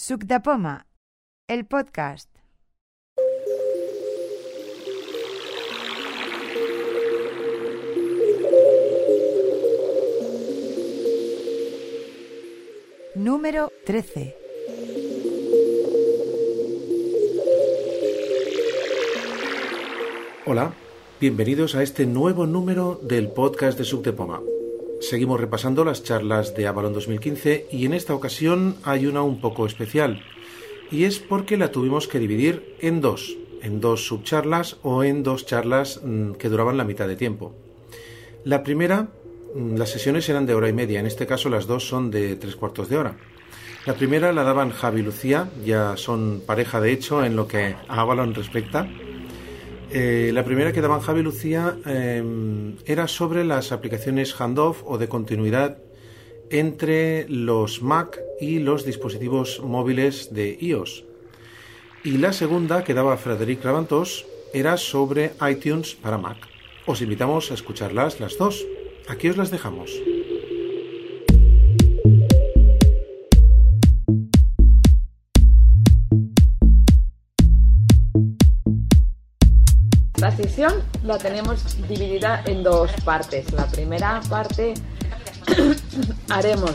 Suc de Poma, el podcast. Número 13. Hola, bienvenidos a este nuevo número del podcast de Suc de Poma. Seguimos repasando las charlas de Avalon 2015 y en esta ocasión hay una un poco especial. Y es porque la tuvimos que dividir en dos, en dos subcharlas o en dos charlas mm, que duraban la mitad de tiempo. La primera, mm, las sesiones eran de hora y media, en este caso las dos son de tres cuartos de hora. La primera la daban Javi y Lucía, ya son pareja de hecho en lo que a Avalon respecta. Eh, la primera que daban Javi y Lucía eh, era sobre las aplicaciones handoff o de continuidad entre los Mac y los dispositivos móviles de iOS. Y la segunda que daba Frederic Ravantos era sobre iTunes para Mac. Os invitamos a escucharlas las dos. Aquí os las dejamos. La sesión la tenemos dividida en dos partes. La primera parte haremos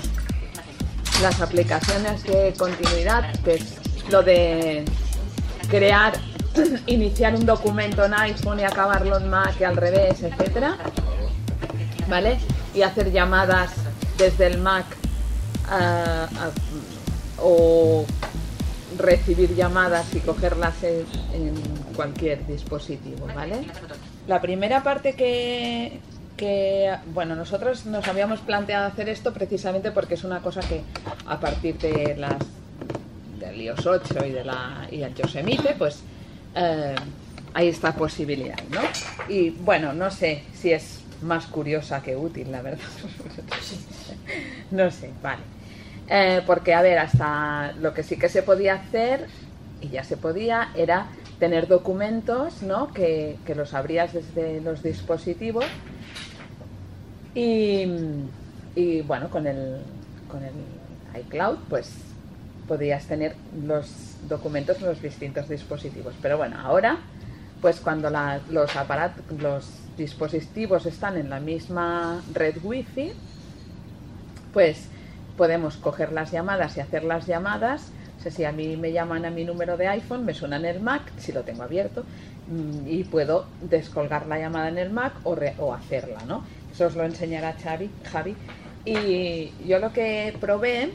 las aplicaciones de continuidad, que es lo de crear, iniciar un documento en iPhone y acabarlo en Mac y al revés, etcétera, ¿vale? Y hacer llamadas desde el Mac o recibir llamadas y cogerlas en, en cualquier dispositivo, ¿vale? La primera parte que, que, bueno, nosotros nos habíamos planteado hacer esto precisamente porque es una cosa que a partir de las del iOS 8 y de la y el Yosemite, pues eh, hay esta posibilidad, ¿no? Y bueno, no sé si es más curiosa que útil, la verdad. no sé, vale. Eh, porque, a ver, hasta lo que sí que se podía hacer, y ya se podía, era tener documentos, ¿no? Que, que los abrías desde los dispositivos y, y, bueno, con el, con el iCloud, pues podías tener los documentos en los distintos dispositivos. Pero bueno, ahora, pues cuando los aparatos, los dispositivos están en la misma red wifi, pues podemos coger las llamadas y hacer las llamadas. O sea, si a mí me llaman a mi número de iPhone, me suena en el Mac, si lo tengo abierto, mm, y puedo descolgar la llamada en el Mac o, re- o hacerla, ¿no? Eso os lo enseñará Xavi, Javi. Y yo lo que probé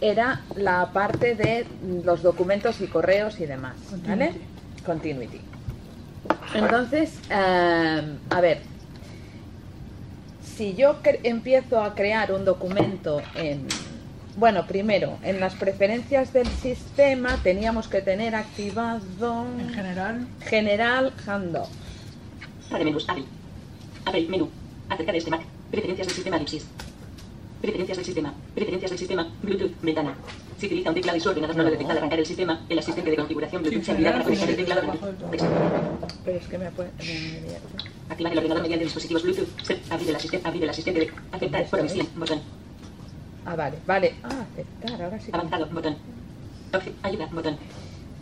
era la parte de los documentos y correos y demás, ¿vale? Continuity. Entonces, eh, a ver, si yo empiezo a crear un documento en, bueno, primero, en las preferencias del sistema teníamos que tener activado En general, General Handoff. De menús, Apple. Apple, menú. Acerca de este Mac. Preferencias del sistema Ellipsis. Preferencias del sistema. Preferencias del sistema. Bluetooth. Ventana. Si utiliza un teclado y su ordenador no lo detecta al arrancar el sistema, el asistente de configuración Bluetooth se general, para conectar el teclado. Pero es que me puede... me- Activar el ordenador mediante dispositivos Bluetooth. Abrir el asistente. Abrir el asistente de aceptar por omisión. Botón. Ah, vale, vale. Ah, aceptar, ahora sí que Avanzado. Botón. Ayuda. Botón.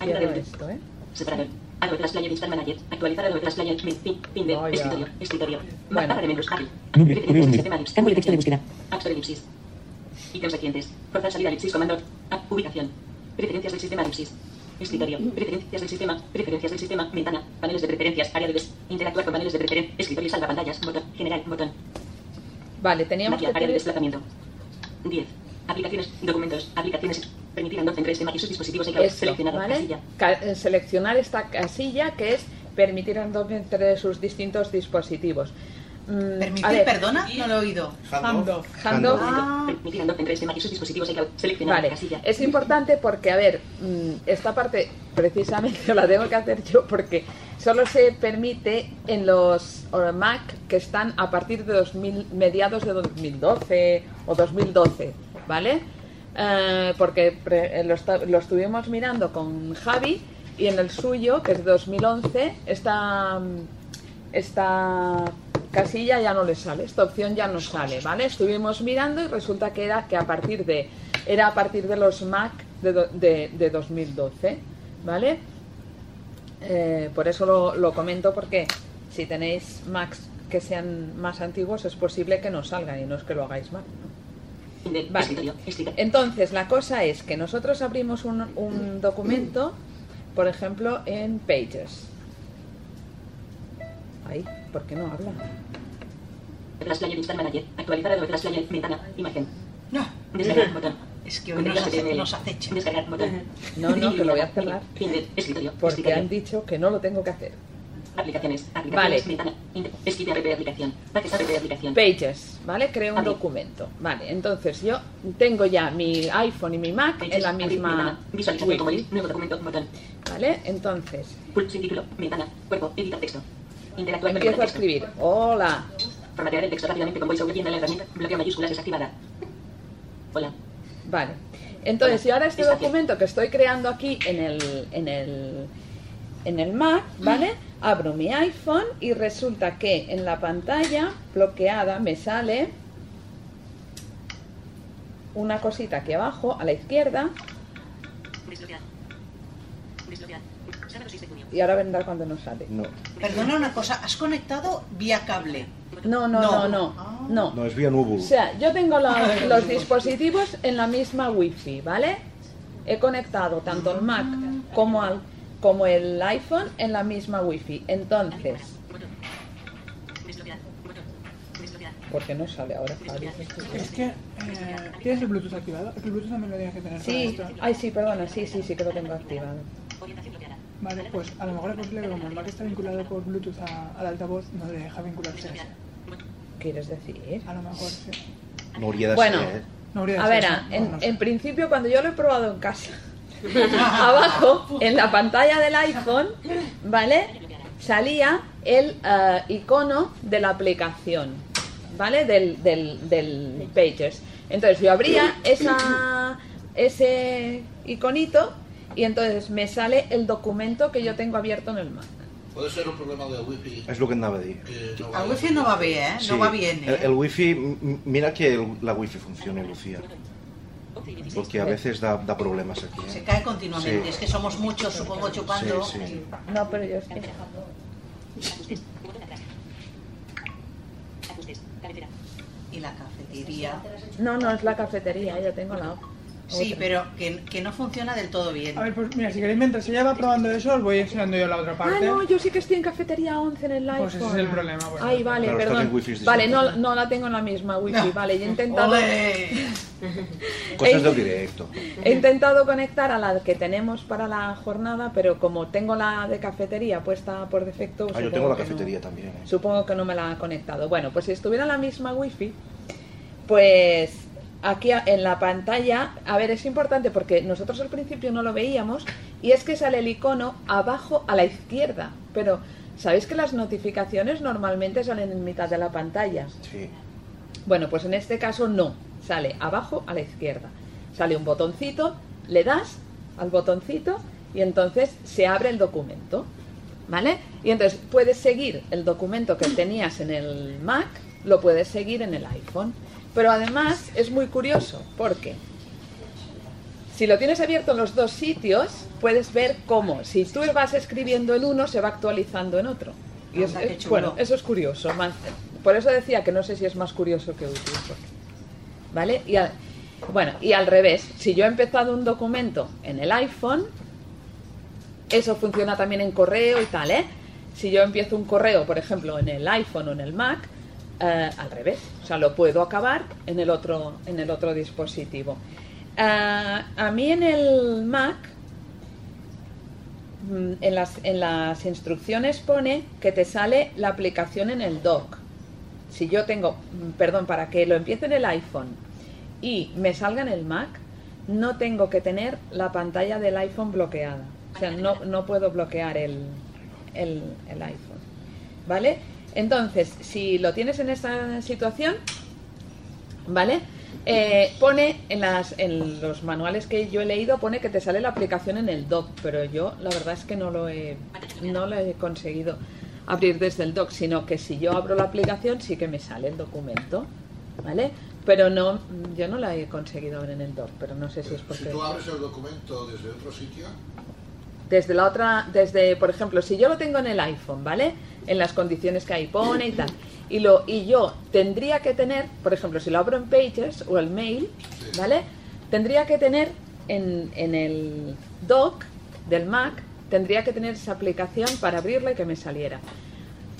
Ayuda de esto, ¿eh? Separador. Adobe Flash Player Install Manager. Actualizar Adobe Flash Player. Fin. Fin. De. Vaya. Escritorio. Escritorio. Bueno. Barra de menús. Preferencias correo del de texto de búsqueda. App Store Ellipsis. Ítems recientes. Forzar salida Ellipsis comando. App. Ubicación. Preferencias del sistema Ellipsis. Escritorio. Preferencias del sistema. Preferencias del sistema. Ventana. Paneles de preferencias. Área de des. Interactuar con paneles de preferencia. Escritorio salva pantallas. Botón. General. Botón. Vale, teníamos Magia. que Área de desplazamiento. 10. Aplicaciones. Documentos. Aplicaciones. Permitir andar entre este y sus dispositivos iCloud. Esto, Seleccionado. ¿vale? Casilla. Ca- eh, seleccionar esta casilla que es permitir andar entre sus distintos dispositivos. Mm, a permitir, ver, perdona, no lo he oído. Handoff. Handoff. Ah. Permitir entre este Mac y sus dispositivos iCloud. Seleccionado. Vale, Casilla. es importante porque, a ver, mm, esta parte precisamente la tengo que hacer yo porque solo se permite en los Mac que están a partir de 2000, mediados de 2012 o 2012, ¿vale? Eh, porque pre- eh, lo, lo estuvimos mirando con Javi y en el suyo, que es de 2011, esta, mm, esta casilla ya no le sale, esta opción ya no sale, ¿vale? Estuvimos mirando y resulta que era que a partir de era a partir de los Mac de, de- de 2012, ¿vale? Eh, por eso lo, lo comento porque si tenéis Macs que sean más antiguos es posible que no salgan y no es que lo hagáis mal. Vale. Entonces, la cosa es que nosotros abrimos un, un documento, por ejemplo, en Pages. Ahí, ¿por qué no habla? Player Install Manager. Actualizar Adobe Flash Player. Ventana. Imagen. No, Descargar. Botón. es que hoy nos. Descargar. Botón. No, no, que lo voy a cerrar. Inde- Escritorio. Porque Escritorio. han dicho que no lo tengo que hacer. Aplicaciones. Aplicaciones. Vale. Escribe app aplicación. Paques app aplicación. Pages, ¿vale? Creo un documento. Vale, entonces yo tengo ya mi iPhone y mi Mac en la misma. Visualización como. Nuevo documento. Botón. ¿vale? Entonces, Pulse título. Ventana. Cuerpo. Editar texto. Interactuar empiezo a escribir. Hola. Formatear el texto rápidamente con VoiceOver en la herramienta. Bloqueo mayúsculas desactivada. Hola. Vale. Entonces, Hola, y ahora este documento que estoy creando aquí en el, en el, en el Mac, ¿vale? Abro mi iPhone y resulta que en la pantalla bloqueada me sale una cosita aquí abajo, a la izquierda. Desbloquear. Sábado 6 de junio. Y ahora vendrá cuando no sale. No, Perdona una cosa, has conectado vía cable. No, no, no, No. no, Ah. no. no es vía Nubu. O sea, yo tengo los dispositivos en la misma wifi, ¿vale? He conectado tanto el Mac como, al, como el iPhone en la misma wifi. Entonces, Botón. Desbloquear. Botón. Desbloquear. ¿por qué no sale ahora, Javi? Es que eh, tienes el Bluetooth activado. El Bluetooth también lo tienes que tener Sí, ay, sí, perdona, sí, sí, sí que lo tengo activado. Orientación. Vale, pues a lo mejor es posible que como el Mac está vinculado por Bluetooth a- al altavoz, no le deja vincularse a ese. ¿Quieres decir? A lo mejor sí. No hauria de Bueno. ser, eh? No habría A de ver, ser a- eso. en, No, no sé. en principio cuando yo lo he probado en casa, abajo, en la pantalla del iPhone, ¿vale? Salía el eh, icono de la aplicación, ¿vale? Del, del, del Pages. Entonces yo abría esa, ese iconito y entonces me sale el documento que yo tengo abierto en el Mac. Puede ser un problema de wifi És el que anava a dir. no El wifi no va bé, eh? No va bien, el, eh? el wifi, mira que el- la wifi funcione, Lucía. Porque a veces da, da problemas aquí. Se ¿eh? cae continuamente. Sí. Es que somos muchos, supongo, chupando. Sí, sí. No, pero yo es que... Y la cafetería. No, no, es la cafetería, yo tengo la... Sí, otra. pero que, que no funciona del todo bien. A ver, pues mira, si queréis, mientras ella va probando eso, os voy enseñando yo la otra Ah, parte. no, yo sí que estoy en cafetería 11 en el iPhone. Pues ese es el problema, bueno. Ay, vale, perdón. Vale, no, no la tengo en la misma wifi, No. vale. Yo he intentado. Cosas del directo. he intentado conectar a la que tenemos para la jornada, pero como tengo la de cafetería puesta por defecto, Ah, yo tengo la no. cafetería también. ¿eh? Supongo que no me la ha conectado. Bueno, pues si estuviera en la misma wifi, pues aquí en la pantalla, a ver, es importante porque nosotros al principio no lo veíamos y es que sale el icono abajo a la izquierda, pero ¿sabéis que las notificaciones normalmente salen en mitad de la pantalla? Sí. Bueno, pues en este caso no, sale abajo a la izquierda. Sale un botoncito, le das al botoncito y entonces se abre el documento. ¿Vale? Y entonces puedes seguir el documento que tenías en el Mac, lo puedes seguir en el iPhone. Pero además es muy curioso porque si lo tienes abierto en los dos sitios, puedes ver cómo, si tú vas escribiendo en uno, se va actualizando en otro. Y es- es- bueno, eso es curioso. más- por eso decía que no sé si es más curioso que útil. ¿Vale? Y bueno, y al revés, si yo he empezado un documento en el iPhone, eso funciona también en correo y tal, ¿eh? Si yo empiezo un correo, por ejemplo, en el iPhone o en el Mac, eh, al revés, o sea, lo puedo acabar en el otro, en el otro dispositivo. Ah, a mí en el Mac, mm, en las, en las instrucciones pone que te sale la aplicación en el dock. Si yo tengo, mm, perdón, para que lo empiece en el iPhone y me salga en el Mac, no tengo que tener la pantalla del iPhone bloqueada. O sea, no, no puedo bloquear el, el iPhone. ¿Vale? Entonces, si lo tienes en esta situación, ¿vale? Eh, pone en, las, en los manuales que yo he leído, pone que te sale la aplicación en el dock, pero yo la verdad es que no lo he, no lo he conseguido abrir desde el dock, sino que si yo abro la aplicación sí que me sale el documento, ¿vale? Pero no, yo no la he conseguido ver en el doc, pero no sé si es Si porque... tú abres el documento desde otro sitio, Desde la otra, desde, por ejemplo, si yo lo tengo en el iPhone, ¿vale? En las condiciones que ahí pone y tal. Y, lo, y yo tendría que tener, por ejemplo, si lo abro en Pages o el mail, ¿vale? Tendría que tener en, en el doc del Mac, tendría que tener esa aplicación para abrirla y que me saliera.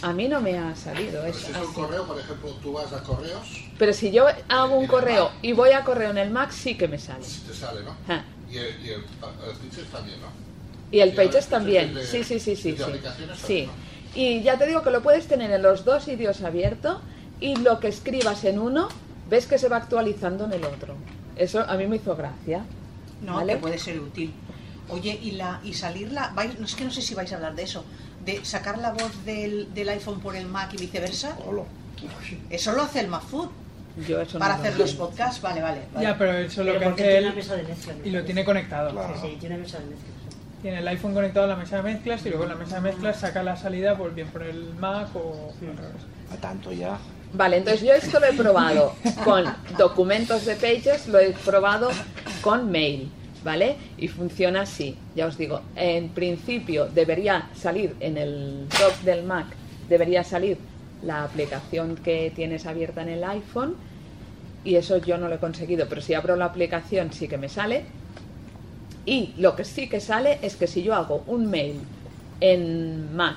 A mí no me ha salido eso. si es un correo, por ejemplo, tú vas a correos, Pero si yo hago un correo y voy a correo en el Mac, sí que me sale. te sale, ¿no? Ah. Y el, y el, el Pictures también, ¿no? Y el Pages también. de- Sí, sí, sí, sí. Sí. Y ya te digo que lo puedes tener en los dos sitios abierto y lo que escribas en uno, ves que se va actualizando en el otro. Eso a mí me hizo gracia. No, ¿Vale? que puede ser útil. Oye, y la y salirla, vais, no es que no sé si vais a hablar de eso, de sacar la voz del, del iPhone por el Mac y viceversa. Eso lo hace el MacFood Yo eso para hacer los podcasts, vale, vale. vale. Ya, pero eso es lo Pero que hace tiene él una mesa de mezclas. y lo tiene conectado. Sí, sí, tiene una mesa de. Tiene el iPhone conectado a la mesa de mezclas y luego en la mesa de mezclas saca la salida por bien por el Mac o al revés. A tanto ya. Vale, entonces yo esto lo he probado con documentos de Pages, lo he probado con mail, ¿vale? Y funciona así, ya os digo, en principio debería salir en el doc del Mac, debería salir la aplicación que tienes abierta en el iPhone y eso yo no lo he conseguido, pero si abro la aplicación sí que me sale. Y lo que sí que sale es que si yo hago un mail en Mac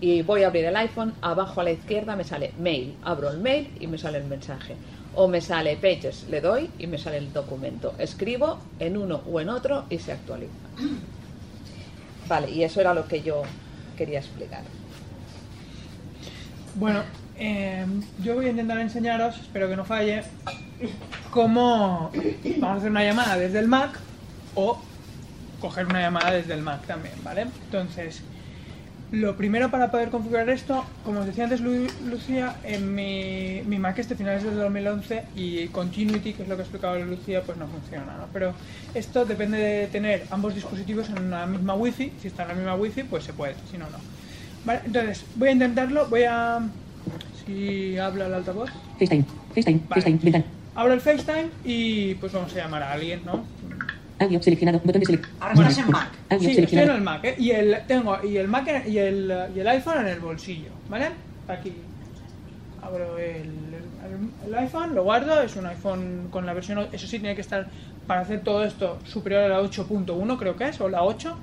y voy a abrir el iPhone, abajo a la izquierda me sale mail, abro el mail y me sale el mensaje. O me sale pages, le doy y me sale el documento. Escribo en uno o en otro y se actualiza. Vale, y eso era lo que yo quería explicar. Bueno, eh, yo voy a intentar enseñaros, espero que no falle, cómo vamos a hacer una llamada desde el Mac o coger una llamada desde el Mac también, ¿vale? Entonces, lo primero para poder configurar esto, como os decía antes Lu- Lucía, en mi, mi Mac es de finales del 2011 y Continuity, que es lo que ha explicado Lucía, pues no funciona, ¿no? Pero esto depende de tener ambos dispositivos en una misma Wi-Fi, si está en la misma Wi-Fi, pues se puede, si no, no. Vale, entonces, voy a intentarlo, voy a... Si habla el altavoz. FaceTime. FaceTime. Vale. FaceTime. Abro el FaceTime y pues vamos a llamar a alguien, ¿no? Audio seleccionado. Botón de select. Ahora Bueno, estás en Mac. Audio Sí, estoy en seleccionado. el Mac, ¿eh? Y el, tengo y el Mac y el, y el iPhone en el bolsillo, ¿vale? Aquí abro el, el- el iPhone, lo guardo, es un iPhone con la versión, eso sí, tiene que estar para hacer todo esto superior a la 8.1 creo que es, o la 8.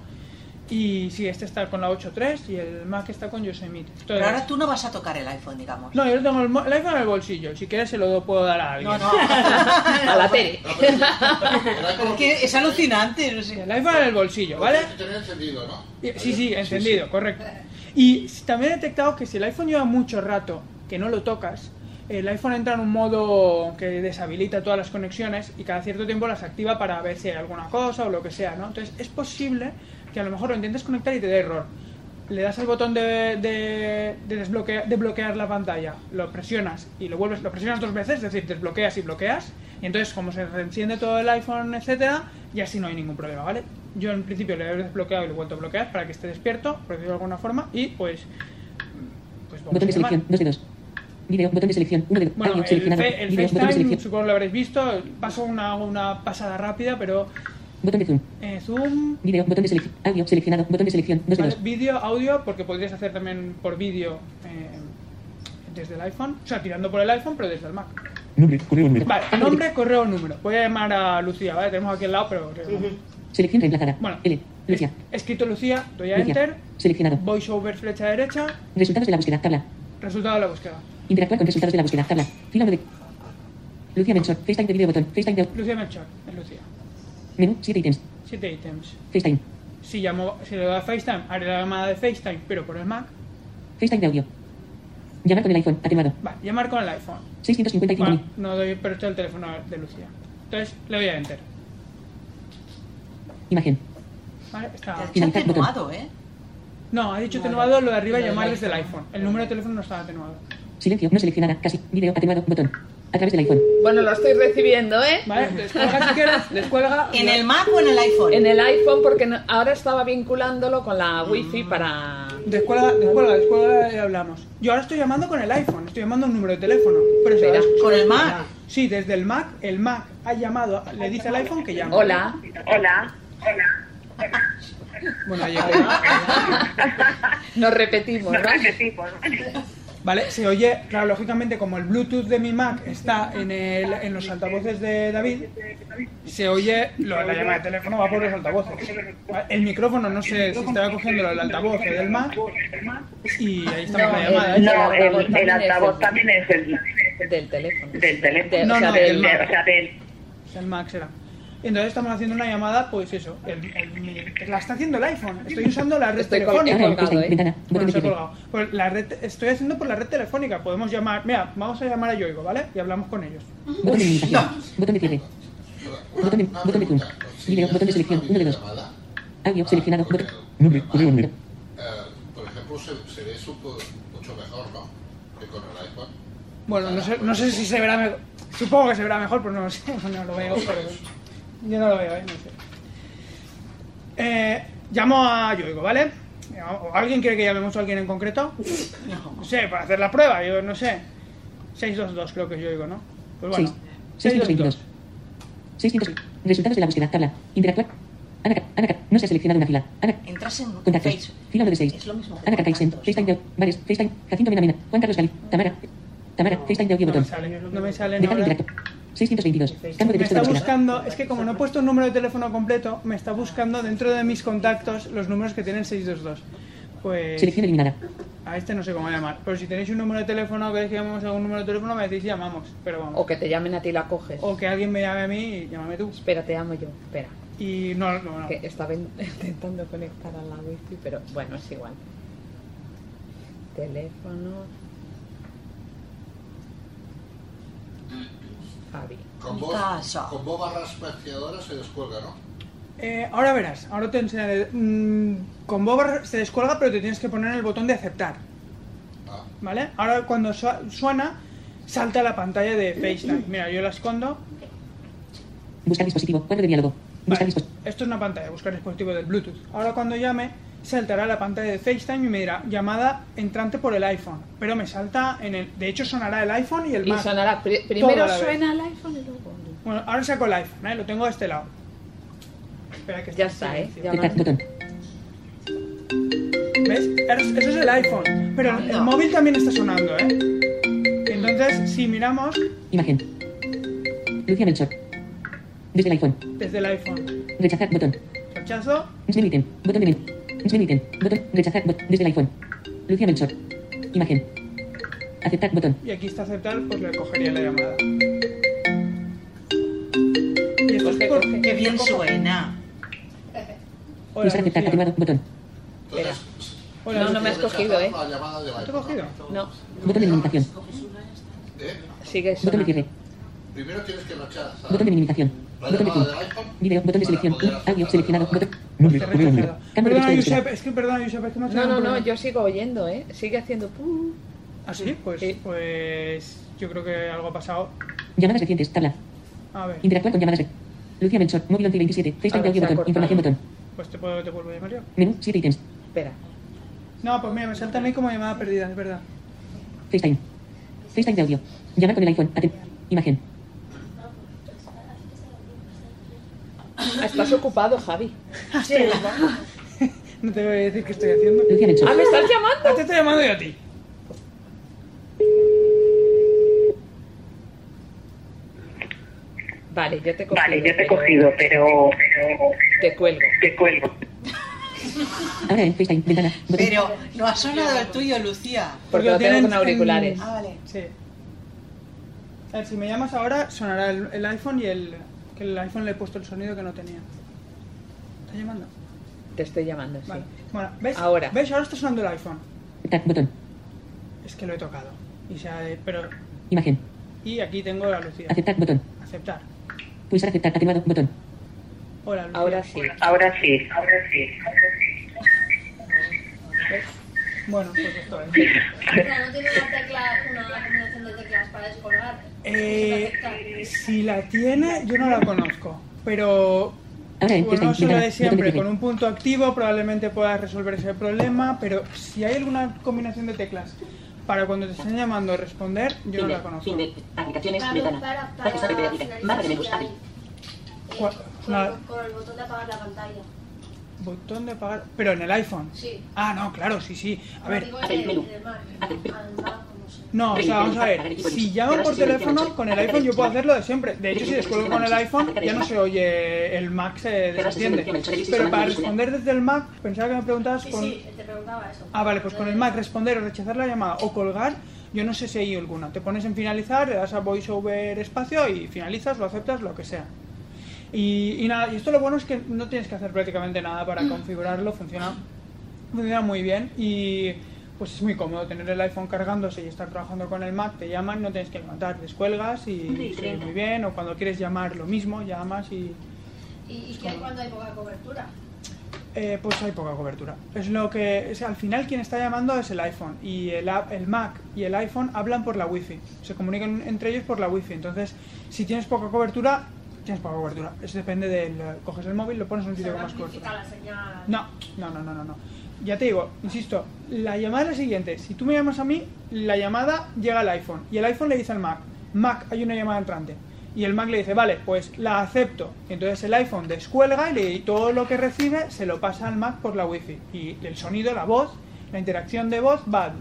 Y sí, este está con la 8.3 y el Mac está con Yosemite. Entonces, Pero ahora tú no vas a tocar el iPhone, digamos. No, yo tengo el, el iPhone en el bolsillo, si quieres se lo puedo dar a alguien. No, no. A la tele. Es alucinante, no sé. El iPhone en el bolsillo, lo ¿vale? Sí, sí, encendido, correcto. Y también he detectado que si el iPhone lleva mucho rato que no lo tocas, el iPhone entra en un modo que deshabilita todas las conexiones y cada cierto tiempo las activa para ver si hay alguna cosa o lo que sea, ¿no? Entonces es posible que a lo mejor lo intentes conectar y te dé error. Le das al botón de, de, de desbloquear, de bloquear la pantalla, lo presionas y lo vuelves, lo presionas dos veces, es decir, desbloqueas y bloqueas, y entonces como se reenciende todo el iPhone, etcétera, y así no hay ningún problema, ¿vale? Yo en principio le he desbloqueado y lo he vuelto a bloquear para que esté despierto, por decirlo de alguna forma, y pues, pues vamos Botón de selección. Dos dedos. Video. Botón de selección. Uno dedo. Bueno, Audio el, fe- el Video. De FaceTime, selección. supongo que lo habréis visto, paso una, una pasada rápida, pero Botón de zoom. eh, zoom, Video. Botón de selección. Audio seleccionado. Botón de selección. Dos ¿vale? vídeo, audio, porque podrías hacer también por vídeo eh, desde el iPhone, o sea, tirando por el iPhone, pero desde el Mac. Nombre. Correo. Número. Vale, nombre, correo, número. Voy a llamar a Lucía, ¿vale? Tenemos aquí al lado, pero... Selección reemplazada. Bueno, L. Lucia. he escrito Lucía, doy a. Enter, Seleccionado. voice over flecha derecha, Resultados de la búsqueda. Tabla. resultado de la búsqueda. Interactuar con resultados de la búsqueda. Tabla. Fila de. Lucia Menchor. FaceTime de video botón. FaceTime de. Lucía Melchor, es Lucía. Menú. 7 ítems. Siete ítems. FaceTime. Si, llamo, si le doy a FaceTime, haré la llamada de FaceTime, pero por el Mac. FaceTime de audio. Llamar con el iPhone. Atenuado. Vale, llamar con el iPhone. 655 Bueno, mil. no doy, pero este es el teléfono de Lucía. Entonces, le doy a Enter. Imagen. ¿Vale? Está... Finalizar atenuado, ¿eh? No, ha dicho atenuado lo de arriba, Lo del llamar desde el iPhone. iPhone. El número de teléfono no está atenuado. Silencio. No seleccionada. Casi. Video. Atenuado. Botón. A través del iPhone. Bueno, lo estoy recibiendo, ¿eh? ¿Vale? Descuelga si quieres, descuelga. ¿En el Mac o en el iPhone? En el iPhone, porque no- ahora estaba vinculándolo con la Wi-Fi para... Descuelga, descuelga, descuelga y hablamos. Yo ahora estoy llamando con el iPhone, estoy llamando un número de teléfono. Pero ¿Con el Mac? Sí, desde el Mac, el Mac ha llamado, le dice al iPhone que llame. Hola. Hola. Bueno, ahí llega. Nos repetimos, ¿no? Repetimos. Vale, se oye, claro, lógicamente como el Bluetooth de mi Mac está en, el, en los altavoces de David, se oye, lo- la llamada de teléfono va por los altavoces. El micrófono no sé si estará cogiendo el altavoz o del Mac y ahí está No, la llamada. el- ¿eh? No, el, altavoz el también es altavoz el- también es el Del teléfono. del teléfono. De- No, o sea, no, del- del De- Mac. o sea, del, el Mac será. Entonces estamos haciendo una llamada, pues eso, el, el- la está haciendo el iPhone. Estoy usando la red Estoy telefónica. colgado, ¿eh? Bueno, se colgado. Pues la red, estoy haciendo por la red telefónica. Podemos llamar. Mira, vamos a llamar a Yoigo, ¿vale? Y hablamos con ellos. Botón de limitación. Botón de cierre. Una, Botón de, una botón de zoom. pregunta. Video, botón de selección. Uno de dos. Llamada, Audio seleccionado. con Botón. el- Nombre. Correo número. por ejemplo, se, ve mucho mejor, ¿no? Que con el iPhone. Bueno, no sé, no sé si se verá mejor. Supongo que se verá mejor, pero no lo sé. No lo veo. pero yo no lo veo, ¿eh? No sé. Eh, llamo a Yoigo, ¿vale? ¿O ¿Alguien quiere que llamemos a alguien en concreto? No sé, para hacer la prueba, yo no sé. 622 creo que es Yoigo, ¿no? Pues bueno. 6. 622. 600. Resultados de la búsqueda. Tabla. Interactuar. Ana, Ana, no se ha seleccionado una fila. Ana, Entras en contactos. Face. Fila 1 de 6. Es lo mismo Ana contactos. FaceTime de Vares. FaceTime. Jacinto Mena. Juan Carlos Gali. Tamara. Tamara. FaceTime de audio No me botón. sale, no me sale Dejar ahora. interacto. 622. Campo de Me texto está buscando, es que como no he puesto un número de teléfono completo, me está buscando dentro de mis contactos los números que tienen 622. Pues Selección eliminada. a este no sé cómo llamar. Pero si tenéis un número de teléfono o queréis que llamemos a algún número de teléfono, me decís llamamos. Pero vamos. O que te llamen a ti y la coges. O que alguien me llame a mí y llámame tú. Espera, te llamo yo. Espera. Y no, no, no. Que estaba in- intentando conectar a la wifi, pero bueno, es igual. Teléfono. Javi. Con Mi voz, casa. con voz barra espaciadora se descuelga, ¿no? Eh, ahora verás, ahora te enseñaré. Mm, con Bob se descuelga, pero te tienes que poner el botón de aceptar. Ah, ¿Vale? Ahora cuando su- suena, salta la pantalla de FaceTime. Mira, yo la escondo. Buscar dispositivo. Cuadro de diálogo. Buscar Vale, dispositivo. esto es una pantalla, buscar dispositivo del Bluetooth. Ahora cuando llame, saltará la pantalla de FaceTime y me dirá llamada entrante por el iPhone. Pero me salta en el. De hecho, sonará el iPhone y el Y Mac. sonará. pri- Todo primero suena el iPhone y luego. Bueno, ahora saco el iPhone, ¿eh? Lo tengo a este lado. Espera que Ya está, ¿eh? Ya. ¿Ves? Eso es el iPhone. Pero el, el móvil también está sonando, ¿eh? Entonces, si miramos Imagen. Lucía Melchor. Desde el iPhone. desde el iPhone, Rechazar. Botón. rechazo. Botón de ítem. Botón. Rechazar. bot- Desde el iPhone. Lucía Melchor. Imagen. Aceptar. Botón. y aquí está aceptar, pues le cogería la llamada. Y esto es por- Qué bien suena. Hola, aceptar. Lucía. Atenuado. Botón. entonces, Hola, No, no me has cogido, ¿eh? ¿No te he cogido? No, Botón de minimización. ¿Eh? sigue Botón de cierre. Primero tienes que Botón de minimización. Botón de. Video. Botón de selección. Audio seleccionado. Botón. De Perdona, Josep, es que perdona, Josep, es que No, no, no, problema. yo sigo oyendo, ¿eh? Sigue haciendo. ¿Ah, sí? Pues, Sí. pues yo creo que algo ha pasado. Llamadas recientes. Tabla. A ver, Interactuar con llamadas. Lucía Melchor. Móvil 1127. FaceTime audio botón. cortado. Información botón. pues te puedo te vuelvo a llamar yo. Menú. 7 ítems. Espera. No, pues mira, me salta a mí como llamada perdida, es verdad. FaceTime. FaceTime de audio. Llamar con el iPhone. Aten- Imagen. Ah, Estás ocupado, Javi. No te voy a decir qué estoy haciendo. Ah, ¿me estás Ah, llamando? te estoy llamando yo a ti. Vale, yo te he cogido. Vale, yo te he pero cogido, pero, pero Te cuelgo. te cuelgo. FaceTime. Ventana. Pero no ha sonado el tuyo, Lucía. Porque lo tengo con auriculares. Ah, vale. Sí. A ver, si me llamas ahora, sonará el, el iPhone y el. Que el iPhone le he puesto el sonido que no tenía. ¿Está llamando? Te estoy llamando, sí. Vale. Bueno, ¿ves? Ahora. ¿Ves? Ahora está sonando el iPhone. Aceptar. Botón. Es que lo he tocado. Y se ha- pero. Imagen. Y aquí tengo la Lucía. Aceptar. Botón. Aceptar. Pulsar aceptar. Atenuado. Botón. Hola, Lucía. Ahora sí. Ahora sí, ahora sí. ¿Ves? Bueno, pues esto es. No tiene una tecla, una combinación de teclas para descolgar. Eh, si la tiene, yo no la conozco. Pero Ahora en no FaceTime. solo Ventana. de siempre, con un punto activo probablemente puedas resolver ese problema, pero si hay alguna combinación de teclas para cuando te estén llamando responder, yo no la conozco. Fin de aplicaciones, Para, ventana. Barra de menús, eh, con el botón de apagar la pantalla. Botón de pagar, pero en el iPhone. Sí. Ah, no, claro, sí, sí. A ver, no o sea, vamos a ver. Si llaman por teléfono con el iPhone, yo puedo hacerlo de siempre. De hecho, si descuelgo con el iPhone, ya no se oye el Mac, se desatiende. Pero para responder desde el Mac, pensaba que me preguntabas con. sí, te preguntaba eso. Ah, vale, pues con el Mac responder o rechazar la llamada o colgar, yo no sé si hay alguna. Te pones en finalizar, le das a voiceover espacio y finalizas, lo aceptas, lo que sea. Y, y nada, y esto lo bueno es que no tienes que hacer prácticamente nada para configurarlo, funciona, funciona muy bien y pues es muy cómodo tener el iPhone cargándose y estar trabajando con el Mac, te llaman, no tienes que levantar, descuelgas y se ve muy bien, o cuando quieres llamar lo mismo, llamas y ¿Y, y qué hay cuando hay poca cobertura? eh, pues hay poca cobertura. Es lo que es, al final quien está llamando es el iPhone y el, el Mac y el iPhone hablan por la Wi-Fi, se comunican entre ellos por la Wi-Fi. Entonces, si tienes poca cobertura, tienes poca cobertura. Eso depende del coges el móvil, lo pones en un sitio con más cobertura. la señal. No, no, no, no, no, no. Ya te digo, insisto, la llamada es la siguiente. Si tú me llamas a mí, la llamada llega al iPhone y el iPhone le dice al Mac, Mac, hay una llamada entrante. Y el Mac le dice, vale, pues la acepto. Y entonces el iPhone descuelga y, le- todo lo que recibe se lo pasa al Mac por la Wi-Fi. Y el sonido, la voz, la interacción de voz va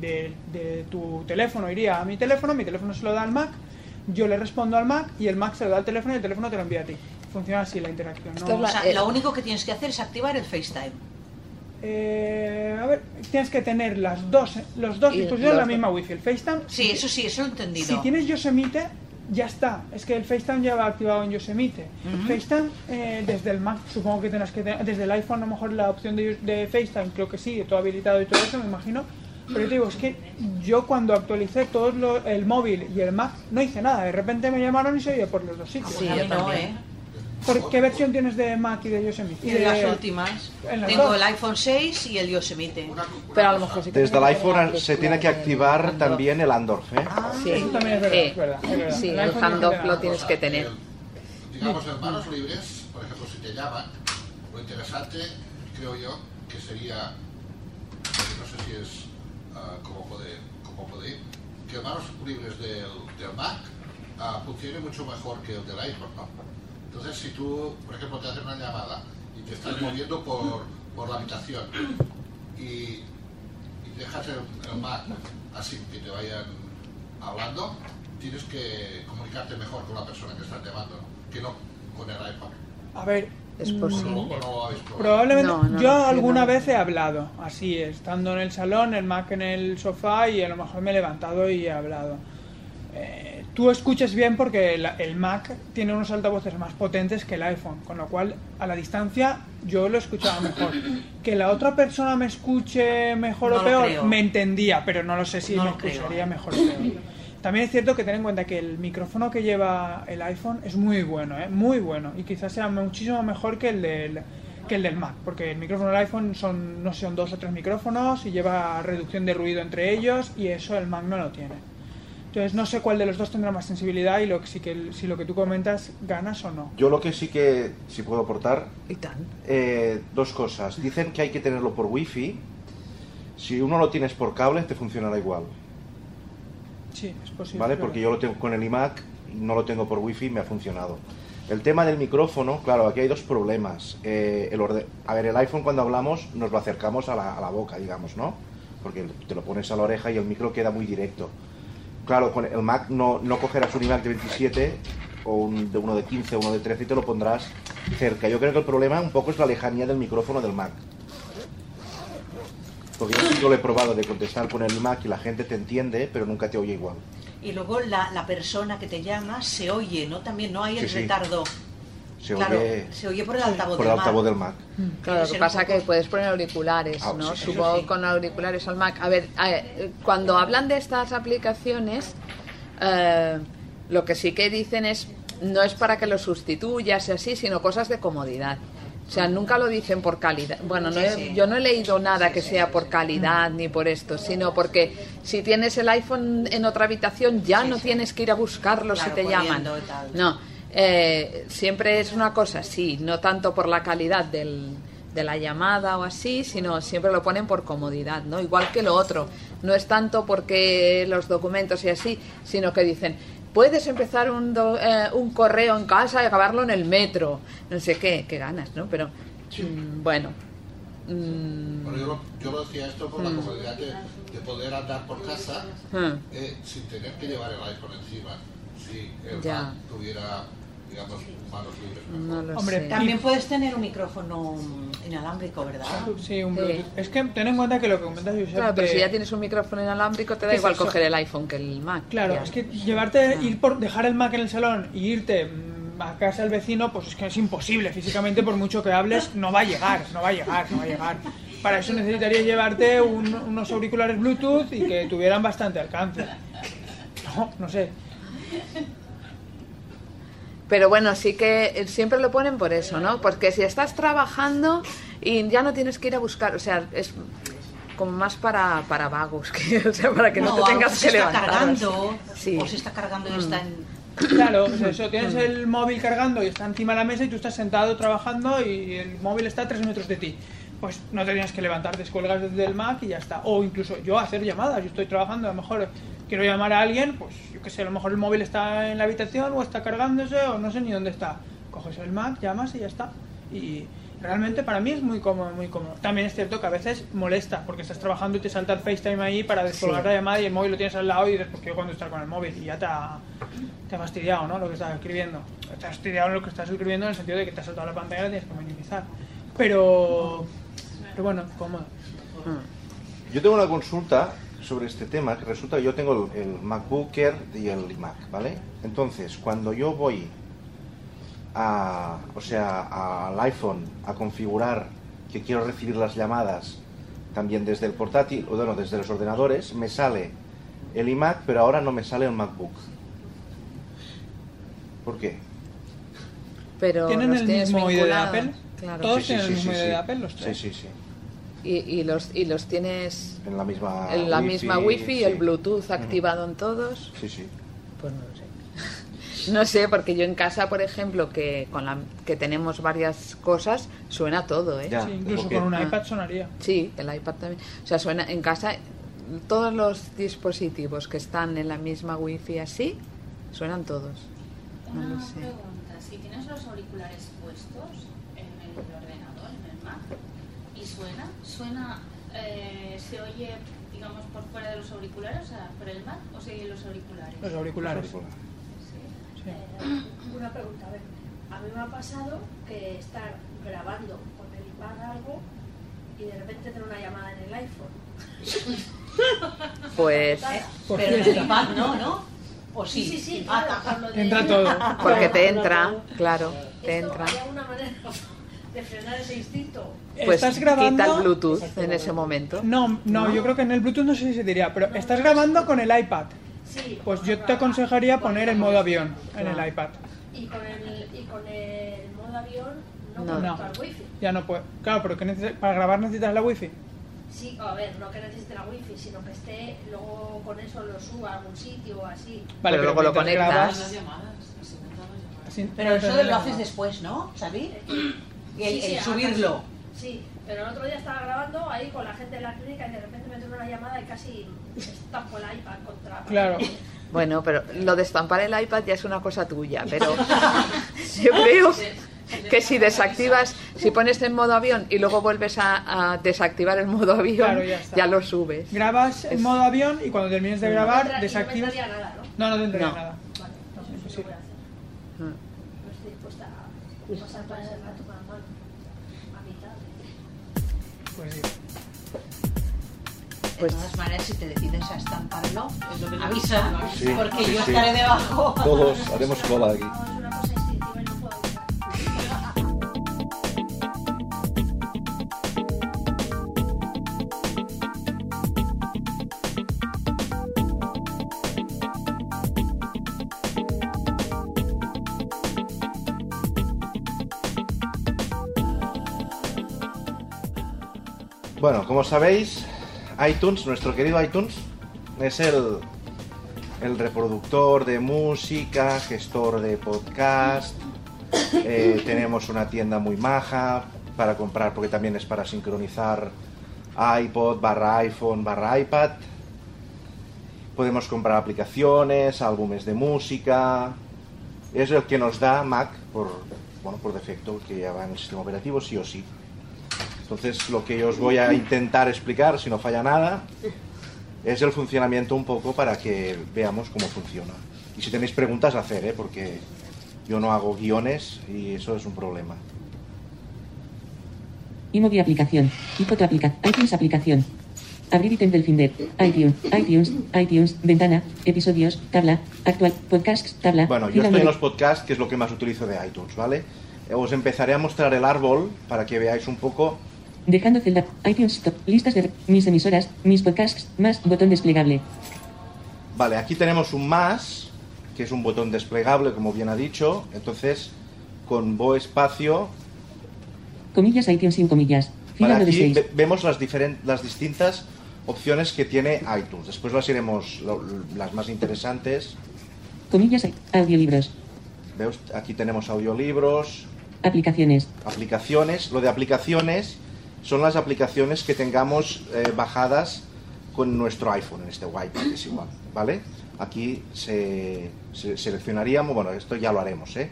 de, de tu teléfono, iría a mi teléfono, mi teléfono se lo da al Mac, yo le respondo al Mac y el Mac se lo da al teléfono y el teléfono te lo envía a ti. Funciona así la interacción. ¿no? O la- sea, eh, lo único que tienes que hacer es activar el FaceTime. Eh, a ver, tienes que tener las dos, los dos dispositivos en la misma Wi-Fi. El FaceTime, Sí, eso sí, eso lo he entendido. si tienes Yosemite, ya está. Es que el FaceTime ya va activado en Yosemite. FaceTime eh, desde el Mac, supongo que tendrás que tener, desde el iPhone a lo mejor la opción de, de FaceTime, creo que sí, todo habilitado y todo eso, me imagino. Pero yo te digo, es que yo cuando actualicé todo lo- el móvil y el Mac no hice nada. De repente me llamaron y se oía por los dos sitios. A mí no, ¿eh? ¿Por qué versión tienes de Mac y de Yosemite? Y Y de las últimas. en las Tengo dos. el iPhone 6 y el Yosemite. Pero a lo mejor sí que Desde el iPhone se tiene que activar también el Andorf, ¿eh? Sí, Eso también es verdad, sí. es verdad, es verdad. Sí, El el tiene lo tienes que tener. El- digamos, en manos libres, por ejemplo, si te llaman, lo interesante, creo yo, que sería, no sé si es ah, cómo, puede, cómo puede ir, que manos libres del, del Mac ah, funcione mucho mejor que el del iPhone. Entonces, si tú, por ejemplo, te hacen una llamada y te estás moviendo por, por la habitación y, y dejas el, el Mac así que te vayan hablando, tienes que comunicarte mejor con la persona que estás llamando, que no con el iPhone. A ver, Es mm, ¿O posible. probado? Probablemente, No, no, yo no, alguna no. vez he hablado, así, estando en el salón, el Mac en el sofá y a lo mejor me he levantado y he hablado. Eh, tú escuchas bien porque el, el Mac tiene unos altavoces más potentes que el iPhone, con lo cual a la distancia yo lo escuchaba mejor. Que la otra persona me escuche mejor No o peor, creo. me entendía, pero no lo sé si No me lo creo. escucharía mejor o peor. También es cierto que ten en cuenta que el micrófono que lleva el iPhone es muy bueno, ¿eh? muy bueno, y quizás sea muchísimo mejor que el del, que el del Mac, porque el micrófono del iPhone son, no sé, son dos o tres micrófonos y lleva reducción de ruido entre ellos, y eso el Mac no lo tiene. Entonces no sé cuál de los dos tendrá más sensibilidad y lo que, sí que, si lo que tú comentas ganas o no. Yo lo que sí que sí puedo aportar, Y tan. eh, dos cosas. Dicen que hay que tenerlo por wifi. Si uno lo tienes por cable, te funcionará igual, Sí, es posible. ¿vale? Porque yo lo tengo con el iMac, no lo tengo por wifi me ha funcionado. El tema del micrófono, claro, aquí hay dos problemas. Eh, el orde- A ver, el iPhone cuando hablamos nos lo acercamos a la, boca, digamos, ¿no? Porque te lo pones a la oreja y el micro queda muy directo. Claro, con el Mac no, no cogerás un iMac de 27 o de uno de 15 o uno de 13 y te lo pondrás cerca. Yo creo que el problema un poco es la lejanía del micrófono del Mac. Porque yo sí que lo he probado de contestar con el Mac y la gente te entiende, pero nunca te oye igual. Y luego la, la persona que te llama se oye, ¿no? También no hay el Sí, sí. retardo. Se claro, oye se oye por el altavoz por el del altavoz Mac. del Mac. Claro, lo que pasa es poco- que puedes poner auriculares, Ah, ¿no? sí, Subo sí. con auriculares al Mac. A ver, eh, cuando hablan de estas aplicaciones, eh, lo que sí que dicen es, no es para que lo sustituyas y así, sino cosas de comodidad. O sea, nunca lo dicen por calidad. Bueno, no he- yo no he leído nada que sea por calidad ni por esto, sino porque si tienes el iPhone en otra habitación ya no tienes que ir a buscarlo Claro, si te llaman. No, eh, siempre es una cosa, sí, no tanto por la calidad del, de la llamada o así, sino siempre lo ponen por comodidad, ¿no? Igual que lo otro. No es tanto porque los documentos y así, sino que dicen, puedes empezar un, do- eh, un correo en casa y acabarlo en el metro. No sé qué, qué ganas, ¿no? Pero mm, bueno. Mm, Bueno, yo, lo, yo lo decía esto por la Mm. comodidad de, de poder andar por casa Mm. eh, sin tener que llevar el iPhone encima. Si el Ya. Tuviera, digamos, manos libres. no lo Hombre, sé. También puedes tener un micrófono inalámbrico, ¿verdad? Sí, un Sí. Bluetooth. Es que ten en cuenta que lo que comentas, Josep, Claro, pero de- si ya tienes un micrófono inalámbrico, te da ¿Qué es igual eso? coger el iPhone que el Mac. Claro, Ya. es que llevarte, ir por, dejar el Mac en el salón y irte mm, a casa del vecino, pues es que es imposible. Físicamente, por mucho que hables, no va a llegar, no va a llegar, no va a llegar. Para eso necesitarías llevarte un- unos auriculares Bluetooth y que tuvieran bastante alcance. No, no sé. Pero bueno, sí que eh, siempre lo ponen por eso, ¿no? Porque si estás trabajando y ya no tienes que ir a buscar, o sea, es como más para, para vagos, que, o sea, para que no, No, te tengas mejor que se está levantar. cargando, Sí. o se está cargando y está en... Claro, o sea, eso, tienes el móvil cargando y está encima de la mesa y tú estás sentado trabajando y el móvil está a tres metros de ti. Pues no te tienes que levantar, descuelgas desde el Mac y ya está. O incluso yo hacer llamadas, yo estoy trabajando, a lo mejor quiero llamar a alguien, pues yo qué sé, a lo mejor el móvil está en la habitación o está cargándose o no sé ni dónde está. Coges el Mac, llamas y ya está. Y realmente para mí es muy cómodo, muy cómodo. También es cierto que a veces molesta porque estás trabajando y te salta el FaceTime ahí para descolgar Sí. la llamada y el móvil lo tienes al lado y dices, pues quiero contestar con el móvil y ya te ha, te ha fastidiado, ¿no? Lo que estás escribiendo. Te ha fastidiado lo que estás escribiendo en el sentido de que te ha saltado la pantalla y la tienes que minimizar. Pero, pero bueno, cómodo. Yo tengo una consulta sobre este tema, que resulta que yo tengo el, el MacBook Air y el iMac, ¿vale? Entonces, cuando yo voy a, o sea, al iPhone a configurar que quiero recibir las llamadas también desde el portátil, o bueno, desde los ordenadores, me sale el iMac, pero ahora no me sale el MacBook. ¿Por qué? Pero ¿Tienen el mismo ID de vinculados, Apple? Claro. Todos Sí, sí, tienen sí, el mismo sí, ID sí. de Apple, los Sí, tres. sí, sí. Y, y los, y los tienes En la misma en la misma wifi y el sí. Bluetooth activado en todos. Sí, sí. Pues no lo sé. No sé, porque yo en casa, por ejemplo, que con la que tenemos varias cosas, suena todo, ¿eh? Ya. Sí, incluso con un Ah. iPad sonaría. Sí, el iPad también. O sea, suena en casa todos los dispositivos que están en la misma wifi así, suenan todos. No Una lo sé. pregunta, si tienes los auriculares puestos en el ordenador, en el Mac, y suena, suena, eh, se oye, digamos, por fuera de los auriculares, o sea, por el Mac, o se oyen los auriculares? Los auriculares. Sí. Sí. Eh, una pregunta, a ver. A mí me ha pasado que estar grabando con el iPad algo y de repente tener una llamada en el iPhone. Pues Por Pero en el iPad no, ¿no? ¿O sí? Sí, sí, sí, Ah, claro, ah, lo de- Entra todo. porque te entra, claro, te Esto, entra. ¿Hay alguna manera de frenar ese instinto? Pues ¿Estás grabando? quita el Bluetooth en ese momento. No, no, yo creo que en el Bluetooth no sé si se diría, pero estás grabando con el iPad. Sí. Pues yo te aconsejaría con- poner el modo avión en el iPad. Y con el, y con el modo avión no, No. puedo No. wifi. Ya no puede. Claro, pero que para grabar necesitas la wifi. Sí, a ver, no que necesite la wifi, sino que esté, luego con eso lo suba a algún sitio o así. Vale, Pero luego lo conectas. grabas- Pero eso lo haces después, ¿no? Sí, El, sí, el subirlo. Sí, pero el otro día estaba grabando ahí con la gente de la clínica y de repente me entró una llamada y casi estampo el iPad contra... Claro. Bueno, pero lo de estampar el iPad ya es una cosa tuya, pero yo creo que si desactivas, si pones en modo avión y luego vuelves a, a desactivar el modo avión, Claro, ya lo subes. Grabas en modo avión y cuando termines de grabar, desactivas. No nada, ¿no? No, no te No. nada. Vale, entonces lo voy a hacer. Mm. No estoy dispuesta a Pues. De todas maneras, si te decides a estamparlo, Es lo que avisa, Sí, porque sí, yo sí. estaré debajo. Todos haremos cola aquí. Bueno, como sabéis, iTunes, nuestro querido iTunes, es el, el reproductor de música, gestor de podcast. eh, tenemos una tienda muy maja, para comprar, porque también es para sincronizar iPod barra iPhone barra iPad. Podemos comprar aplicaciones, álbumes de música. Es el que nos da Mac por, bueno, por defecto, que ya va en el sistema operativo sí o sí. Entonces lo que os voy a intentar explicar, si no falla nada, es el funcionamiento un poco para que veamos cómo funciona. Y si tenéis preguntas, hacer, ¿eh? porque yo no hago guiones y eso es un problema. iMovie aplicación. iPhoto aplica. iTunes aplicación. Abrir ítem del Finder. iTunes. iTunes. iTunes. Ventana. Episodios. Tabla. Actual. Podcasts. Tabla. Bueno, yo estoy en los podcasts, que es lo que más utilizo de iTunes, ¿vale? Os empezaré a mostrar el árbol para que veáis un poco. Dejando celda. iTunes Stop. Listas de mis emisoras. Mis podcasts. Más. Botón desplegable. Vale, aquí tenemos un más, que es un botón desplegable, como bien ha dicho. Entonces, con Bo espacio, Comillas iTunes sin comillas. Vale, 1 de aquí 6. ve- vemos las, las distintas opciones que tiene iTunes. Después las iremos, lo- las más interesantes. Comillas audiolibros. Veos, aquí tenemos audiolibros, Aplicaciones. aplicaciones. Lo de aplicaciones son las aplicaciones que tengamos eh, bajadas con nuestro iPhone, en este iPad, es igual, ¿vale? Aquí se, se- seleccionaríamos, bueno, esto ya lo haremos, ¿eh?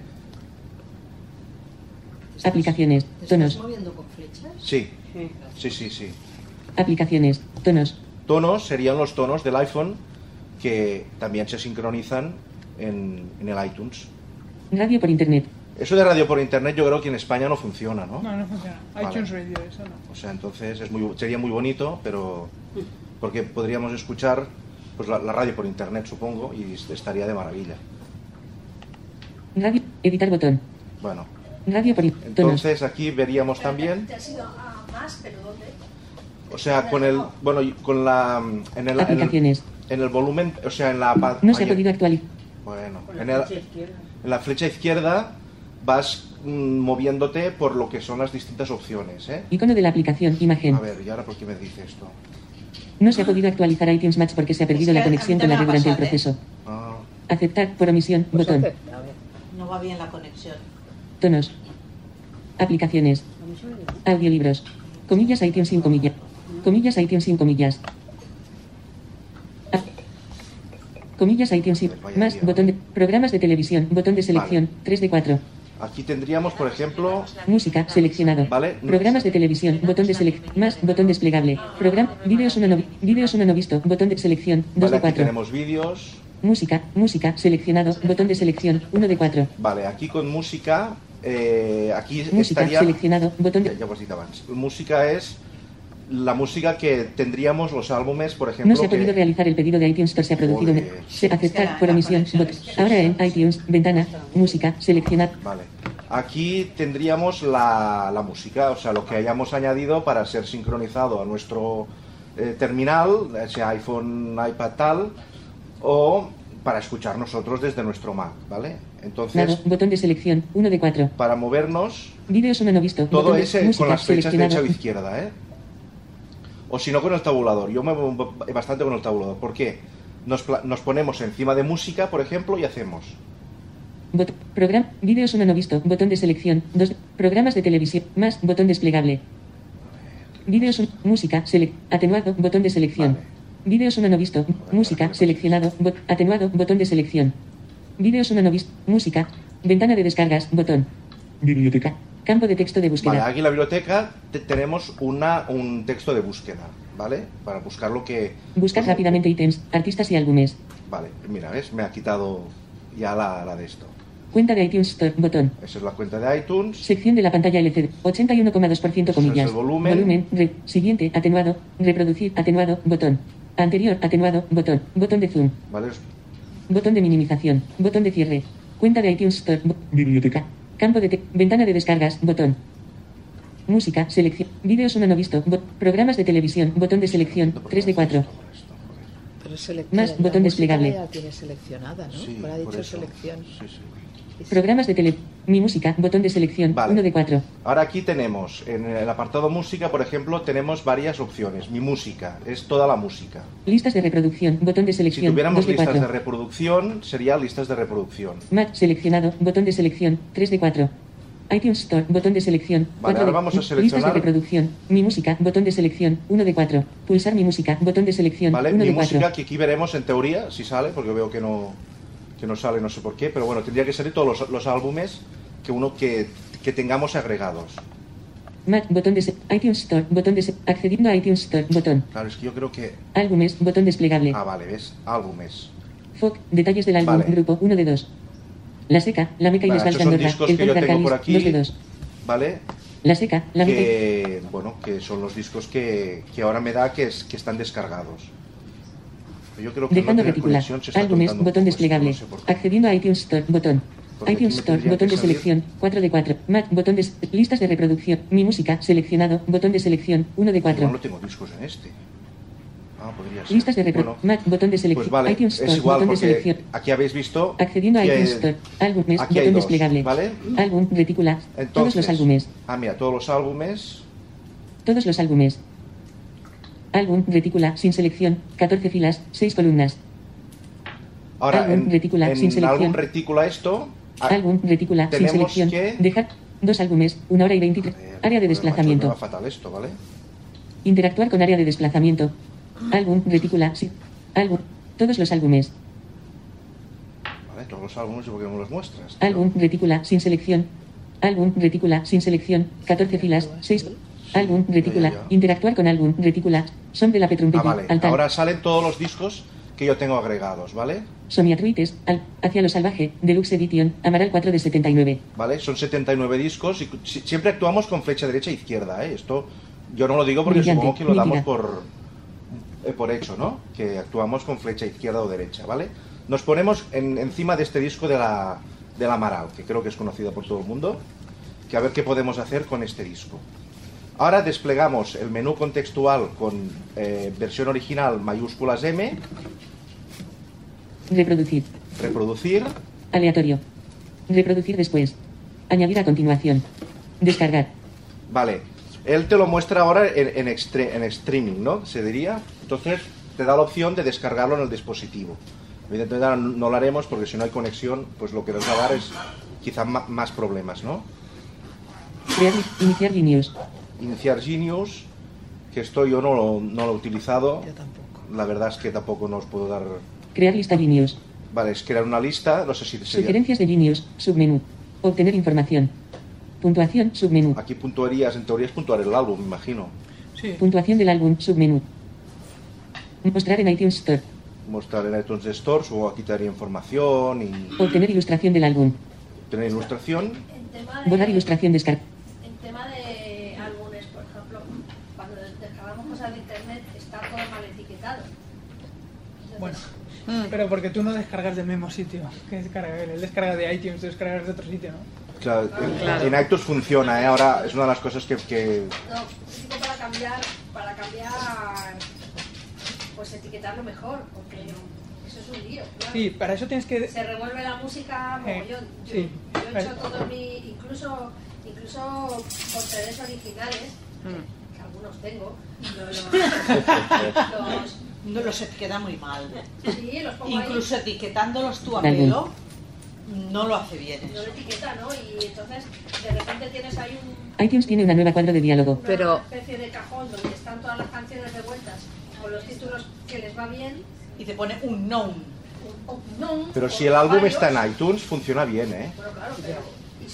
Aplicaciones. Tonos. moviendo con flechas? Sí, sí, sí, sí. Aplicaciones. Tonos. Tonos serían los tonos del iPhone que también se sincronizan en, en el iTunes. Radio por internet. Eso de radio por internet yo creo que en España no funciona, ¿no? No, no funciona. Vale. iTunes Radio, eso no. O sea, entonces es muy, sería muy bonito, pero porque podríamos escuchar pues la, la radio por internet, supongo, y est- estaría de maravilla. Radio. Editar botón. Bueno, Radio por tonos. entonces aquí veríamos también, Te has ido a más, pero ¿dónde? o sea, con el, bueno, con la, en el, en el, Aplicaciones. en el volumen, o sea, en la, No se ha podido actualizar. Bueno, en, el- en la flecha izquierda vas mm, moviéndote por lo que son las distintas opciones, ¿eh? Icono de la aplicación. Imagen. A ver, ¿y ahora por qué me dice esto? No se ha podido actualizar iTunes Match porque se ha perdido Es que la conexión con la red durante el proceso. Ah, Aceptar por omisión. Pues Botón. aceptable. No va bien la conexión. Tonos. Aplicaciones. Audiolibros. Comillas iTunes sin comillas. Comillas iTunes sin comillas. Comillas iTunes sin Vaya más botón de programas de televisión, botón de selección, 3 de 4. Aquí tendríamos, por ejemplo, Música seleccionado. Vale. Programas de televisión, botón de selección, más botón desplegable. Programa vídeos uno no vídeos uno no visto, botón de selección, 2 vale, de aquí 4. tenemos vídeos, Música, música seleccionado, botón de selección, 1 de 4. vale, aquí con música, eh, aquí Música estaría, seleccionado, botón de he dit abans. música es la música que tendríamos los álbumes, por ejemplo, No se ha que- podido realizar el pedido de iTunes Store. Se ha producido. Joder. Se aceptar por omisión. bot- Ahora en iTunes, ventana, música, seleccionar. Vale. Aquí tendríamos la, la música, o sea, lo que hayamos añadido para ser sincronizado a nuestro eh, terminal, sea iPhone, iPad tal, o para escuchar nosotros desde nuestro Mac, ¿vale? Entonces, Nado, botón de selección, 1 de 4. para movernos, Vídeos uno no visto. todo ese con las flechas derecha o izquierda, ¿eh? O si no, con el tabulador. Yo me muevo bastante con el tabulador. ¿Por qué? Nos, ponemos encima de música, por ejemplo, y hacemos. Bot- Program, vídeos uno no visto, botón de selección, dos, programas de televisión, más, botón desplegable. Vídeos, música, atenuado, botón de selección. Vale. Vídeos uno no visto, música, seleccionado, bot- atenuado, botón de selección. Vídeos uno no visto, música, ventana de descargas, botón. Biblioteca. Campo de texto de Vale, búsqueda. aquí en la biblioteca te- tenemos una, un texto de búsqueda, ¿vale? Para buscar lo que... Buscar rápidamente ítems, artistas y álbumes. Vale, mira, ¿ves? Me ha quitado ya la, la de esto. Cuenta de iTunes Store, botón. Esa es la cuenta de iTunes. Sección de la pantalla LCD, 81,2% comillas. el volumen. re- siguiente, atenuado, reproducir, atenuado, botón. Anterior, atenuado, botón. Botón de zoom. ¿Vale? Botón de minimización. Botón de cierre. Cuenta de iTunes Store. Biblioteca. Campo de te- ventana de descargas. Botón. Música. Selección. Vídeos uno no visto. bo- programas de televisión. Botón de selección. 3 de 4. Pero selec- Más botón desplegable. Ya la tiene seleccionada, ¿no? Sí, Ahora ha por dicho eso. selección. Sí, sí. Programas de tele. Mi música. Botón de selección. Vale. 1 de 4. Ahora aquí tenemos, en el apartado música, por ejemplo, tenemos varias opciones. Mi música, es toda la música. Listas de reproducción. Botón de Si selección. tuviéramos 2 de listas de 4. reproducción, sería listas de reproducción. Mac seleccionado. Botón de selección. 3 de 4. iTunes Store, botón de selección. Vale, cuatro ahora de- vamos a Listas de seleccionar- reproducción. Mi música, botón de selección. 1 de 4. Pulsar mi música, botón de selección. Vale, 1 mi de 4. música que aquí veremos en teoría si sale, porque veo que no, que no sale, no sé por qué, pero bueno, tendría que salir todos los, los álbumes que uno que, que tengamos agregados. Mac, botón de iTunes Store, botón de accediendo a iTunes Store, botón. Claro, es que yo creo que... Álbumes, botón desplegable. Ah, vale, ¿ves? Álbumes. FOC, detalles del álbum, Vale. grupo 1 de 2. La seca, la meca y Vale, estos son discos que yo tengo por aquí. 2 de 2. ¿Vale? La seca, la meca. Que, bueno, que son los discos que, que ahora me da que, es, que están descargados. Yo creo que Dejando no reticular. Álbumes, botón desplegable. no sé. Accediendo a iTunes Store, botón. Porque iTunes Store, botón de selección, 4 de 4. Mac, botón de... Listas de reproducción. Mi música, seleccionado, botón de selección, 1 de Igual 4. no tengo discos en este. Ah, podría ser. Listas de reproducción. Bueno, Mac, botón de selección. pues vale, iTunes es Store, igual botón de selección. aquí habéis visto Accediendo a iTunes Store. Álbumes, botón dos, desplegable. ¿vale? Álbum, retícula. todos Entonces, los álbumes. Ah, mira, todos los álbumes. Todos los álbumes. Álbum, retícula, sin selección, 14 filas, 6 columnas. Ahora, Álbum, en, retícula, en sin selección. álbum retícula esto. ah, Álbum, retícula, sin selección. que- Dejar dos álbumes, una hora y 23. Área de va desplazamiento. fatal esto, ¿vale? Interactuar con área de desplazamiento. Álbum, retícula, sí. Álbum. Todos los álbumes. Vale, todos los álbumes, ¿por qué no los muestras? Álbum, retícula, sin selección. Álbum, retícula, sin selección. 14 filas, 6. Álbum, retícula. Interactuar con álbum, retícula. Son de la Ah, Petrumpelli. vale. Altar. Ahora salen todos los discos que yo tengo agregados, ¿vale? Sonia Truites, al, hacia lo salvaje, Deluxe Edition, Amaral 4 de 79. ¿Vale? Son 79 discos y si- siempre actuamos con flecha derecha e izquierda, ¿eh? Esto yo no lo digo porque Brillante, supongo que lo damos nítida. por, eh, por hecho, ¿no? Que actuamos con flecha izquierda o derecha, ¿vale? Nos ponemos en- encima de este disco de la, de la Amaral, que creo que es conocido por todo el mundo, que a ver qué podemos hacer con este disco. Ahora desplegamos el menú contextual con eh, versión original mayúsculas M, Reproducir. reproducir, Aleatorio. Reproducir después. Añadir a continuación. Descargar. Vale, él te lo muestra ahora en, en, extre- en streaming, ¿no? Se diría. Entonces te da la opción de descargarlo en el dispositivo. Evidentemente ahora no lo haremos porque si no hay conexión, pues lo que nos va a dar es quizá más problemas, ¿no? Crear, iniciar Genius. Iniciar Genius, que esto yo no lo, no lo he utilizado. La verdad es que tampoco nos puedo dar... Crear lista Genius. Vale, es crear una lista, no sé si sería... Sugerencias de Genius. Submenú. Obtener información. Puntuación. Submenú. Aquí puntuarías, en teoría es puntuar el álbum, me imagino. Puntuación del álbum. Submenú. Mostrar en iTunes Store. Mostrar en iTunes Store, o aquí te daría información y Obtener ilustración del álbum. tener ilustración. Borrar ilustración descarga. en tema de álbumes, por ejemplo, cuando descargamos cosas de internet está todo mal etiquetado. Bueno, pero porque tú no descargas del mismo sitio que descarga él. Él descarga de iTunes, tú descargas de otro sitio, ¿no? Claro, en- Claro. en iTunes funciona, ¿eh? Ahora es una de las cosas que... que- No, digo para cambiar, para cambiar, pues etiquetarlo mejor, porque eso es un lío. claro. Sí, para eso tienes que... Se revuelve la música Eh, mogollón. Sí. yo he hecho todo mi, incluso, incluso por CDs originales, que algunos tengo, lo- lo- los, No los etiqueta muy mal. sí, los pongo ahí. Incluso etiquetándolos tú a pelo, no lo hace bien no lo etiqueta, ¿no? Y entonces de repente tienes ahí un, iTunes tiene una nueva cuadro de diálogo. una Pero- especie de cajón donde están todas las canciones revueltas con los títulos que les va bien. Y te pone un known. un- un no, Pero si el álbum varios. está en iTunes, funciona bien, ¿eh? Bueno, claro, pero.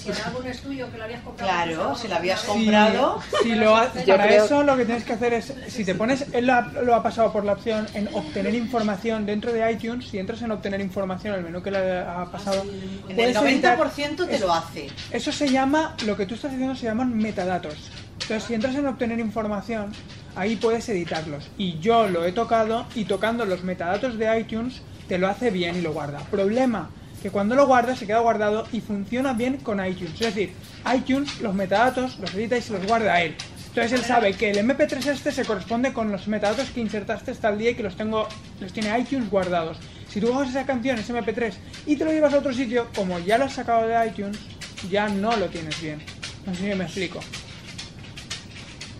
¿Y si el álbum es tuyo que lo habías comprado? Claro, si lo habías sí. comprado. Si lo ha- para creo- eso lo que tienes que hacer es, si te pones, él lo ha, lo ha pasado por la opción en obtener información dentro de iTunes, si entras en obtener información, el menú que le ha pasado, En el puedes editar- 90% te lo hace. Eso se llama, lo que tú estás diciendo se llaman metadatos. Entonces, si entras en obtener información, ahí puedes editarlos. Y yo lo he tocado y tocando los metadatos de iTunes te lo hace bien y lo guarda. Problema, que cuando lo guardas se queda guardado y funciona bien con iTunes. Es decir, iTunes los metadatos los edita y se los guarda a él. Entonces él sabe que el MP3 este se corresponde con los metadatos que insertaste hasta el día y que los tengo, los tiene iTunes guardados. Si tú coges esa canción, ese MP3, y te lo llevas a otro sitio, como ya lo has sacado de iTunes, ya no lo tienes bien. No sé si me explico.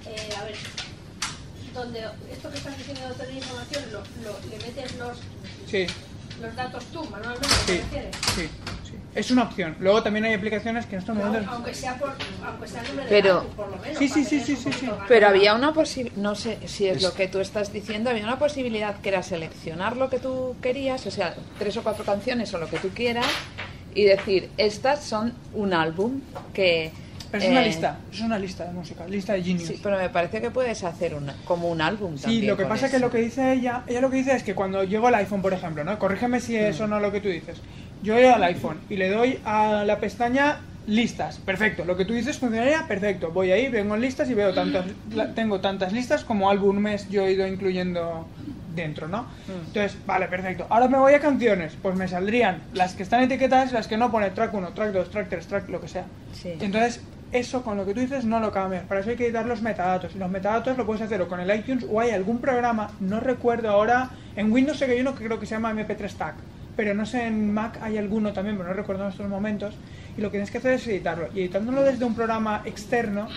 Eh, a ver, donde esto que estás diciendo de obtener información, lo, lo- le metes los, Sí, los datos tú manualmente, sí, ¿te refieres? sí, sí. Es una opción. Luego también hay aplicaciones que en estos momentos... Aunque sea por, aunque sea el número Pero- de datos, por lo menos. Sí, sí, sí, sí, sí, sí. Pero había una posibilidad, no sé si es, Es- lo que tú estás diciendo, había una posibilidad que era seleccionar lo que tú querías, o sea, tres o cuatro canciones o lo que tú quieras, y decir, estas son un álbum que... Pero es una eh, lista, es una lista de música, lista de Genius. Sí, pero me parece que puedes hacer una, como un álbum Sí, también lo que pasa es que lo que dice ella, ella lo que dice es que cuando llego al iPhone, por ejemplo, ¿no? Corrígeme si es o no lo que tú dices. Yo llego al iPhone y le doy a la pestaña listas, perfecto. Lo que tú dices funcionaría, perfecto. Voy ahí, vengo en listas y veo tantas, la- tengo tantas listas como álbumes yo he ido incluyendo dentro, ¿no? Entonces, vale, perfecto. Ahora me voy a canciones, pues me saldrían las que están etiquetadas y las que no pone track 1, track 2, track 3, track lo que sea. Sí. Entonces, eso con lo que tú dices no lo cambias. Para eso hay que editar los metadatos. Y los metadatos lo puedes hacer o con el iTunes o hay algún programa, no recuerdo ahora. En Windows sé que hay uno que creo que se llama MP3 Tag. Pero no sé, en Mac hay alguno también, pero no recuerdo en estos momentos. Y lo que tienes que hacer es editarlo. Y editándolo desde un programa externo,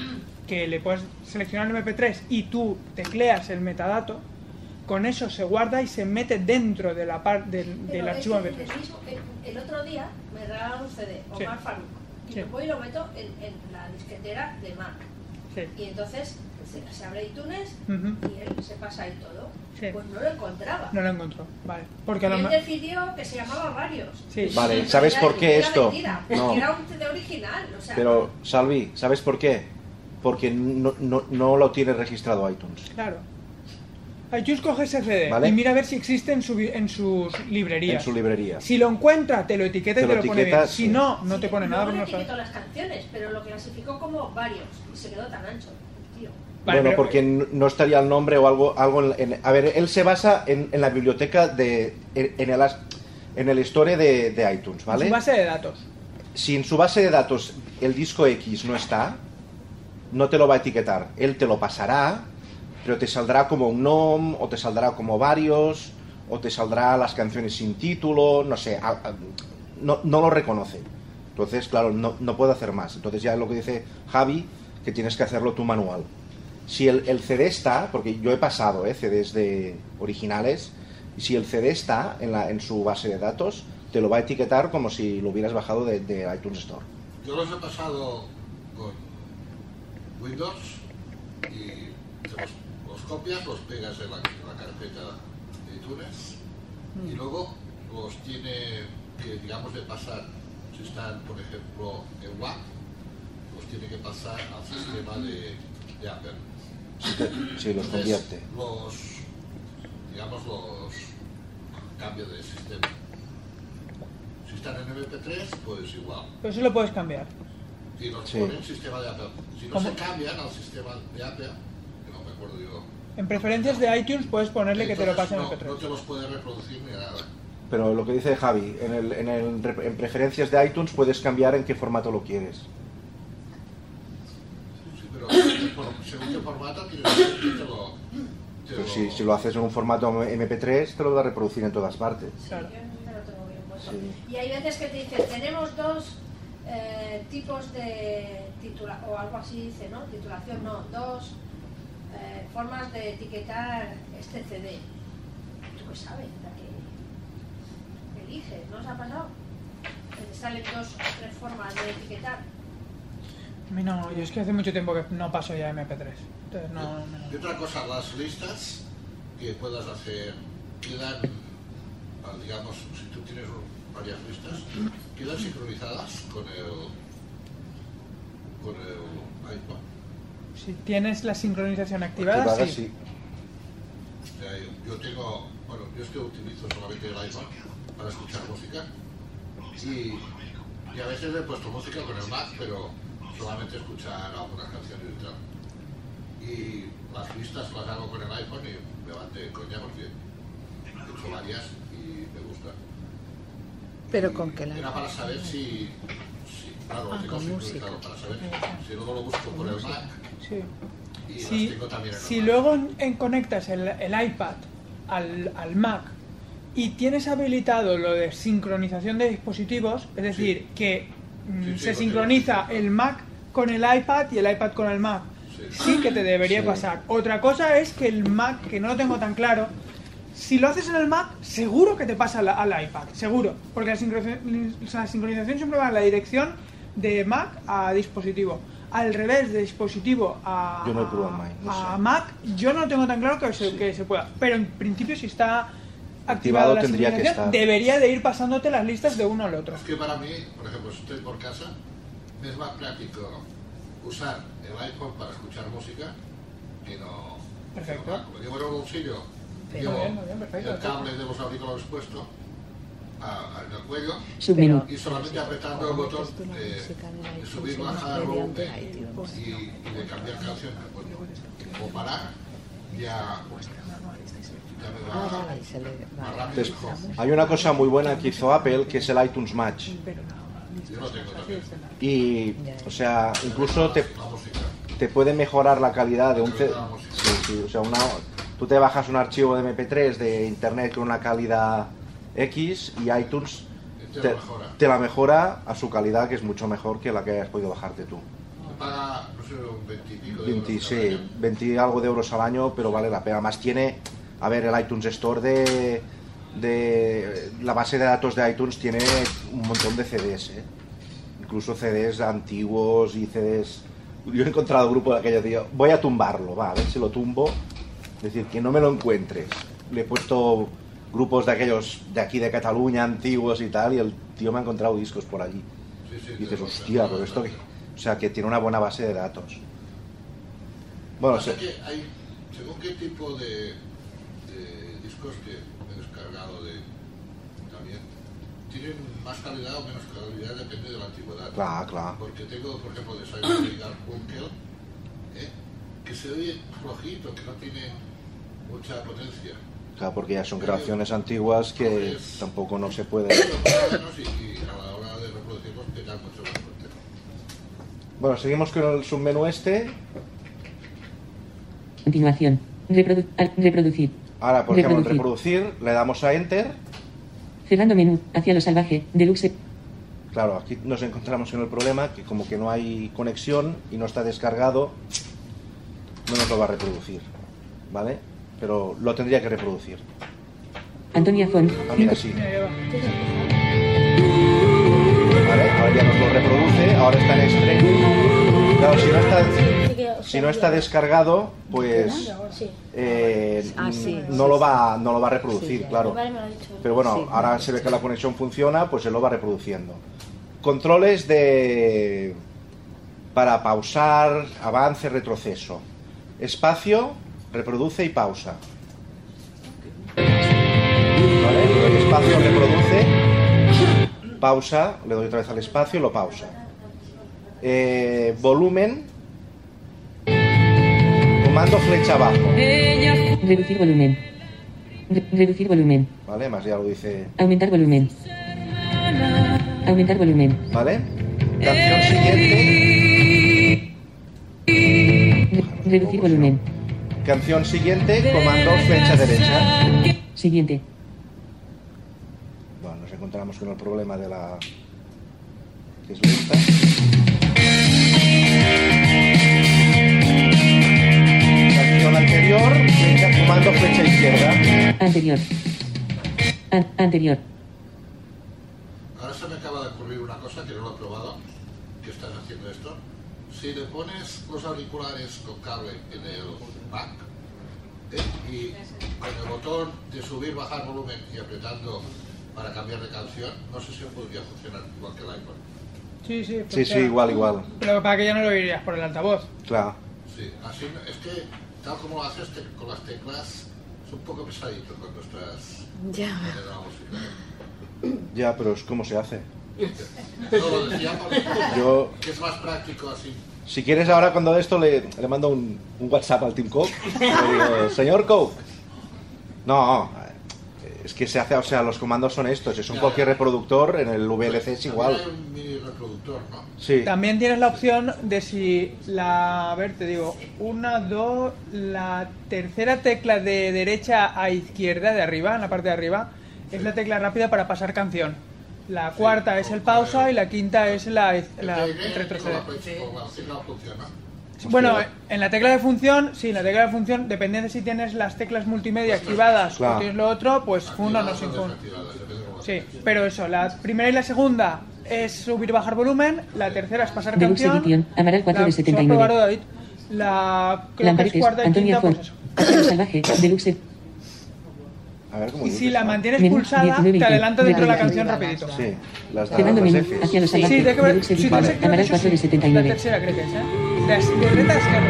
que le puedes seleccionar el MP3 y tú tecleas el metadato, con eso se guarda y se mete dentro de la par del, del archivo que MP3. el, otro día me regalaron un CD, Sí. Omar Farouk, y Sí. lo voy y lo meto en, en la disquetera de Mac. Sí. Y entonces se, se abre iTunes y él se pasa ahí todo. Sí. Pues no lo encontraba. No lo encontró, vale. Porque a y lo él decidió que se llamaba Varios. Sí. Vale, ¿sabes por qué esto? mentira, No. era un CD original. O sea, Pero, Salvi, ¿sabes por qué? Porque no, no, no lo tiene registrado iTunes. Claro. iTunes coge ese CD Vale. y mira a ver si existe en, su, en sus librerías. En su librería. Si lo encuentra, te lo etiqueta y Te lo lo, pone bien. Si sí. no, no te pone nada le no etiquetó las canciones, pero lo clasificó como Varios. Y se quedó tan ancho, tío. Vale, bueno, pero- porque no estaría el nombre o algo, algo en, en- A ver, él se basa en, en la biblioteca de... En, en el, as- en el store de, de iTunes, En ¿vale? su base de datos. Si en su base de datos el disco X no está, no te lo va a etiquetar. Él te lo pasará, pero te saldrá como un nom, o te saldrá como varios, o te saldrá las canciones sin título, no sé, no, no lo reconoce. Entonces, claro, no, no puede hacer más. Entonces ya es lo que dice Javi, que tienes que hacerlo tú manual. Si el, el CD está, porque yo he pasado ¿eh? CDs de originales, si el CD está en, la, en su base de datos, te lo va a etiquetar como si lo hubieras bajado de, de iTunes Store. Yo los he pasado con Windows y copias, los pegas en la, en la carpeta de iTunes y luego los tiene que, digamos, de pasar, si están, por ejemplo, en WAP, los tiene que pasar al sistema de, de Apple. Sí, los Entonces, convierte. Los, digamos, los cambio de sistema. Si están en MP3, pues igual. Pero eso lo puedes cambiar. Y los Sí. ponen en sistema de Apple. Si no ¿Cómo? se cambian al sistema de Apple, que no me acuerdo yo. En preferencias de iTunes puedes ponerle que te lo entonces pase en no, no MP3. te los puede reproducir ni nada. Pero lo que dice Javi, en, el, en, el, en preferencias de iTunes puedes cambiar en qué formato lo quieres. Sí, pero según qué formato tienes que te lo. te Pero lo- si, si lo haces en un formato MP3, te lo va a reproducir en todas partes. Claro. Yo no lo tengo bien puesto. Sí. Y hay veces que te dicen, tenemos dos eh, tipos de titulación, o algo así dice, ¿no? Titulación, no, dos eh, formas de etiquetar este CD. ¿Tú qué sabes? La que eliges, ¿no os ha pasado? Que te salen dos o tres formas de etiquetar. A mí no, yo es que hace mucho tiempo que no paso ya MP3. Entonces no, no- Y otra cosa, las listas que puedas hacer quedan, ah, digamos, si tú tienes varias listas, quedan sincronizadas con el con el iPod. Si tienes la sincronización activada, Activada, sí. sí. O sea, yo, yo tengo, bueno, yo es que utilizo solamente el iPhone para escuchar música y, y a veces he puesto música con el Mac, pero solamente escuchar algunas canciones y tal. Y las listas las hago con el iPhone y me van de coña porque he hecho varias y me gusta. Pero Y con qué la Era para saber si claro, Ah, con música. para saber si luego lo busco por el Mac Sí. y Si, las tengo también en el si Mac. luego en- conectas el, el iPad al, al Mac y tienes habilitado lo de sincronización de dispositivos, es decir, que mm, Sí, sí, se sincroniza tengo. el Mac con el iPad y el iPad con el Mac, Sí. sí que te debería Sí. pasar. Otra cosa es que el Mac, que no lo tengo tan claro, Si lo haces en el Mac, seguro que te pasa al, al iPad, seguro. Porque la sincronización, la sincronización siempre va en la dirección de Mac a dispositivo. Al revés, de dispositivo a, Yo no he probado Mac, no a. Mac, yo no tengo tan claro que se, que se pueda. Pero en principio, si está Activado activado la tendría que estar. debería de ir pasándote las listas de uno al otro. Es que para mí, por ejemplo, si estoy por casa, me es más práctico usar el iPhone para escuchar música que no. Perfecto. que no- Como llevo en el bolsillo, llevo bien, bien, perfecto, el cable de los auriculares puesto a- en el cuello Submenú. y solamente apretando el botón de, de subir, bajar, volumen y, y de cambiar canción o parar, ya, ya me va Ah, hay una cosa muy buena que hizo Apple, que es el iTunes Match. Yo lo tengo también. Y, o sea, incluso te, te puede mejorar la calidad de un sí, sí, o sea, una, tú te bajas un archivo de MP3 de internet con una calidad X y iTunes Te la mejora a su calidad que es mucho mejor que la que hayas podido bajarte tú. Paga, no sé, un 20 y pico de 20, euros sí, año. 20 y algo de euros al año, pero vale la pena. Más tiene, a ver, el iTunes Store de, de la base de datos de iTunes tiene un montón de CDs, ¿eh? incluso CDs antiguos y CDs. Yo he encontrado grupos de aquello, tío, voy a tumbarlo, va, a ver si lo tumbo. Es decir, que no me lo encuentres. Le he puesto grupos de aquellos de aquí de Cataluña antiguos y tal, y el tío me ha encontrado discos por allí. Sí, sí, Y dices, hostia, pero esto que. O sea, que tiene una buena base de datos. Bueno, se- que hay, según qué tipo de, de discos que he descargado de, también, tienen más calidad o menos calidad, depende de la antigüedad. Claro, claro. Porque tengo, por ejemplo, de Simon Garfunkel, ¿eh? que se oye flojito, que no tiene mucha potencia. Claro, porque ya son grabaciones antiguas que tampoco no se puede. Pero por lo menos y, y a la hora de reproducirlos pegan mucho más fuerte. Bueno, seguimos con el submenú este. Continuación. Reprodu- al- reproducir. Ahora, por ejemplo, Reproducir. reproducir, le damos a Enter. Cerrando menú. Hacia lo salvaje. Deluxe. Claro, aquí nos encontramos con el problema que como que no hay conexión y no está descargado, no nos lo va a reproducir. ¿Vale? Pero lo tendría que reproducir. Antonia Font. Ah, mira, sí. ¿Vale? Ahora ya nos lo reproduce, ahora está en stream. Claro, si no está, si no está descargado, pues eh, Ah, sí, no, lo va, no lo va a reproducir, claro. Pero bueno, ahora se ve que la conexión funciona, pues se lo va reproduciendo. Controles de para pausar, avance, retroceso. Espacio, reproduce y pausa. ¿Vale? Le doy espacio, reproduce. Pausa, le doy otra vez al espacio, lo pausa. Eh, volumen. Comando flecha abajo. Reducir volumen. Re- reducir volumen. ¿Vale? Más ya lo dice. Aumentar volumen. Aumentar volumen. ¿Vale? Canción siguiente. Re- reducir volumen. Canción siguiente, comando flecha derecha. Siguiente. Bueno, nos encontramos con el problema de la... que es. Canción anterior, flecha, comando flecha izquierda. Anterior. An- anterior. Ahora se me acaba de ocurrir una cosa que no lo he probado, que estás haciendo esto. Si le pones los auriculares con cable en el Mac ¿eh? y con el botón de subir, bajar volumen y apretando para cambiar de canción, no sé si podría funcionar igual que el iPhone. Sí, sí. Sí, sí, funciona. igual, igual. Pero para que ya no lo oirías por el altavoz. Claro. Sí, así no- es que tal como lo haces te- con las teclas es un poco pesadito cuando estás Ya. poniendo la música. Ya, pero es como se hace. No, lo decía porque Yo- que es más práctico así. Si quieres ahora cuando de esto le, le mando un, un WhatsApp al Team Coke. Le digo, señor Coke. No, es que se hace, o sea, los comandos son estos. Es un cualquier reproductor, en el VLC es igual. Sí. También tienes la opción de si la. A ver, te digo. Una, dos. La tercera tecla de derecha a izquierda, de arriba, en la parte de arriba, es la tecla rápida para pasar canción. La cuarta es el pausa y la quinta es la, la El retroceder. Funciona. Bueno, en la tecla de función, sí, en la tecla de función, dependiendo de si tienes las teclas multimedia activadas Claro. o tienes lo otro, pues fun o no sin fun. Sí, pero eso, la primera y la segunda es subir y bajar volumen, la tercera es pasar canción. Edition, Amaral 4 la- de se va a 79. probar, David. La creo que es cuarta y Antonia quinta, pues Font. eso. Acero Salvaje, Deluxe. A ver cómo Y dices, si la ¿no? mantienes pulsada, 19, te adelanto dentro de la canción rapidito. Sí, las de las Fs. hacia los Sí, salvajes, de que si te sé que Amaral eso 4 de sí, La 79. tercera creo que es, ¿eh? De, de derecha a izquierda.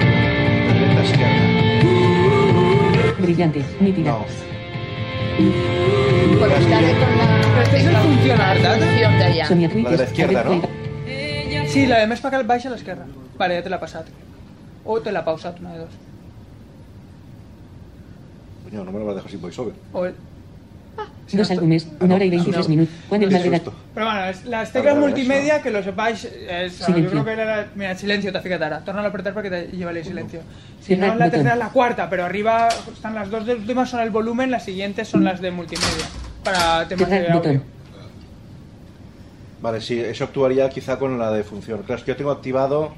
La izquierda. Brillante, nítida. No. Conectaré con la Este es el funcionar, ¿verdad? de La de la izquierda, ¿no? Sí, la de més para baixa a l'esquerra. Vale, ja te l'ha passat. O te l'ha pausat, una de dos. Coño, no me lo vas a dejar sin voiceover. O el... Dos álbumes, una hora y 23 minutos. Juan el Qué Malvedat. susto. Però bueno, es- Al revés, multimedia, que lo sepáis, es, Silencio. yo creo que era la, mira, silencio te ficat ara. Torna a apretar porque te lleva el silencio. Si no, la tercera es la cuarta, pero arriba están las dos últimas son el volumen, las siguientes son las de multimedia. Para temas de audio. Vale, sí, eso actuaría quizá con la de función. Claro, es que yo tengo activado.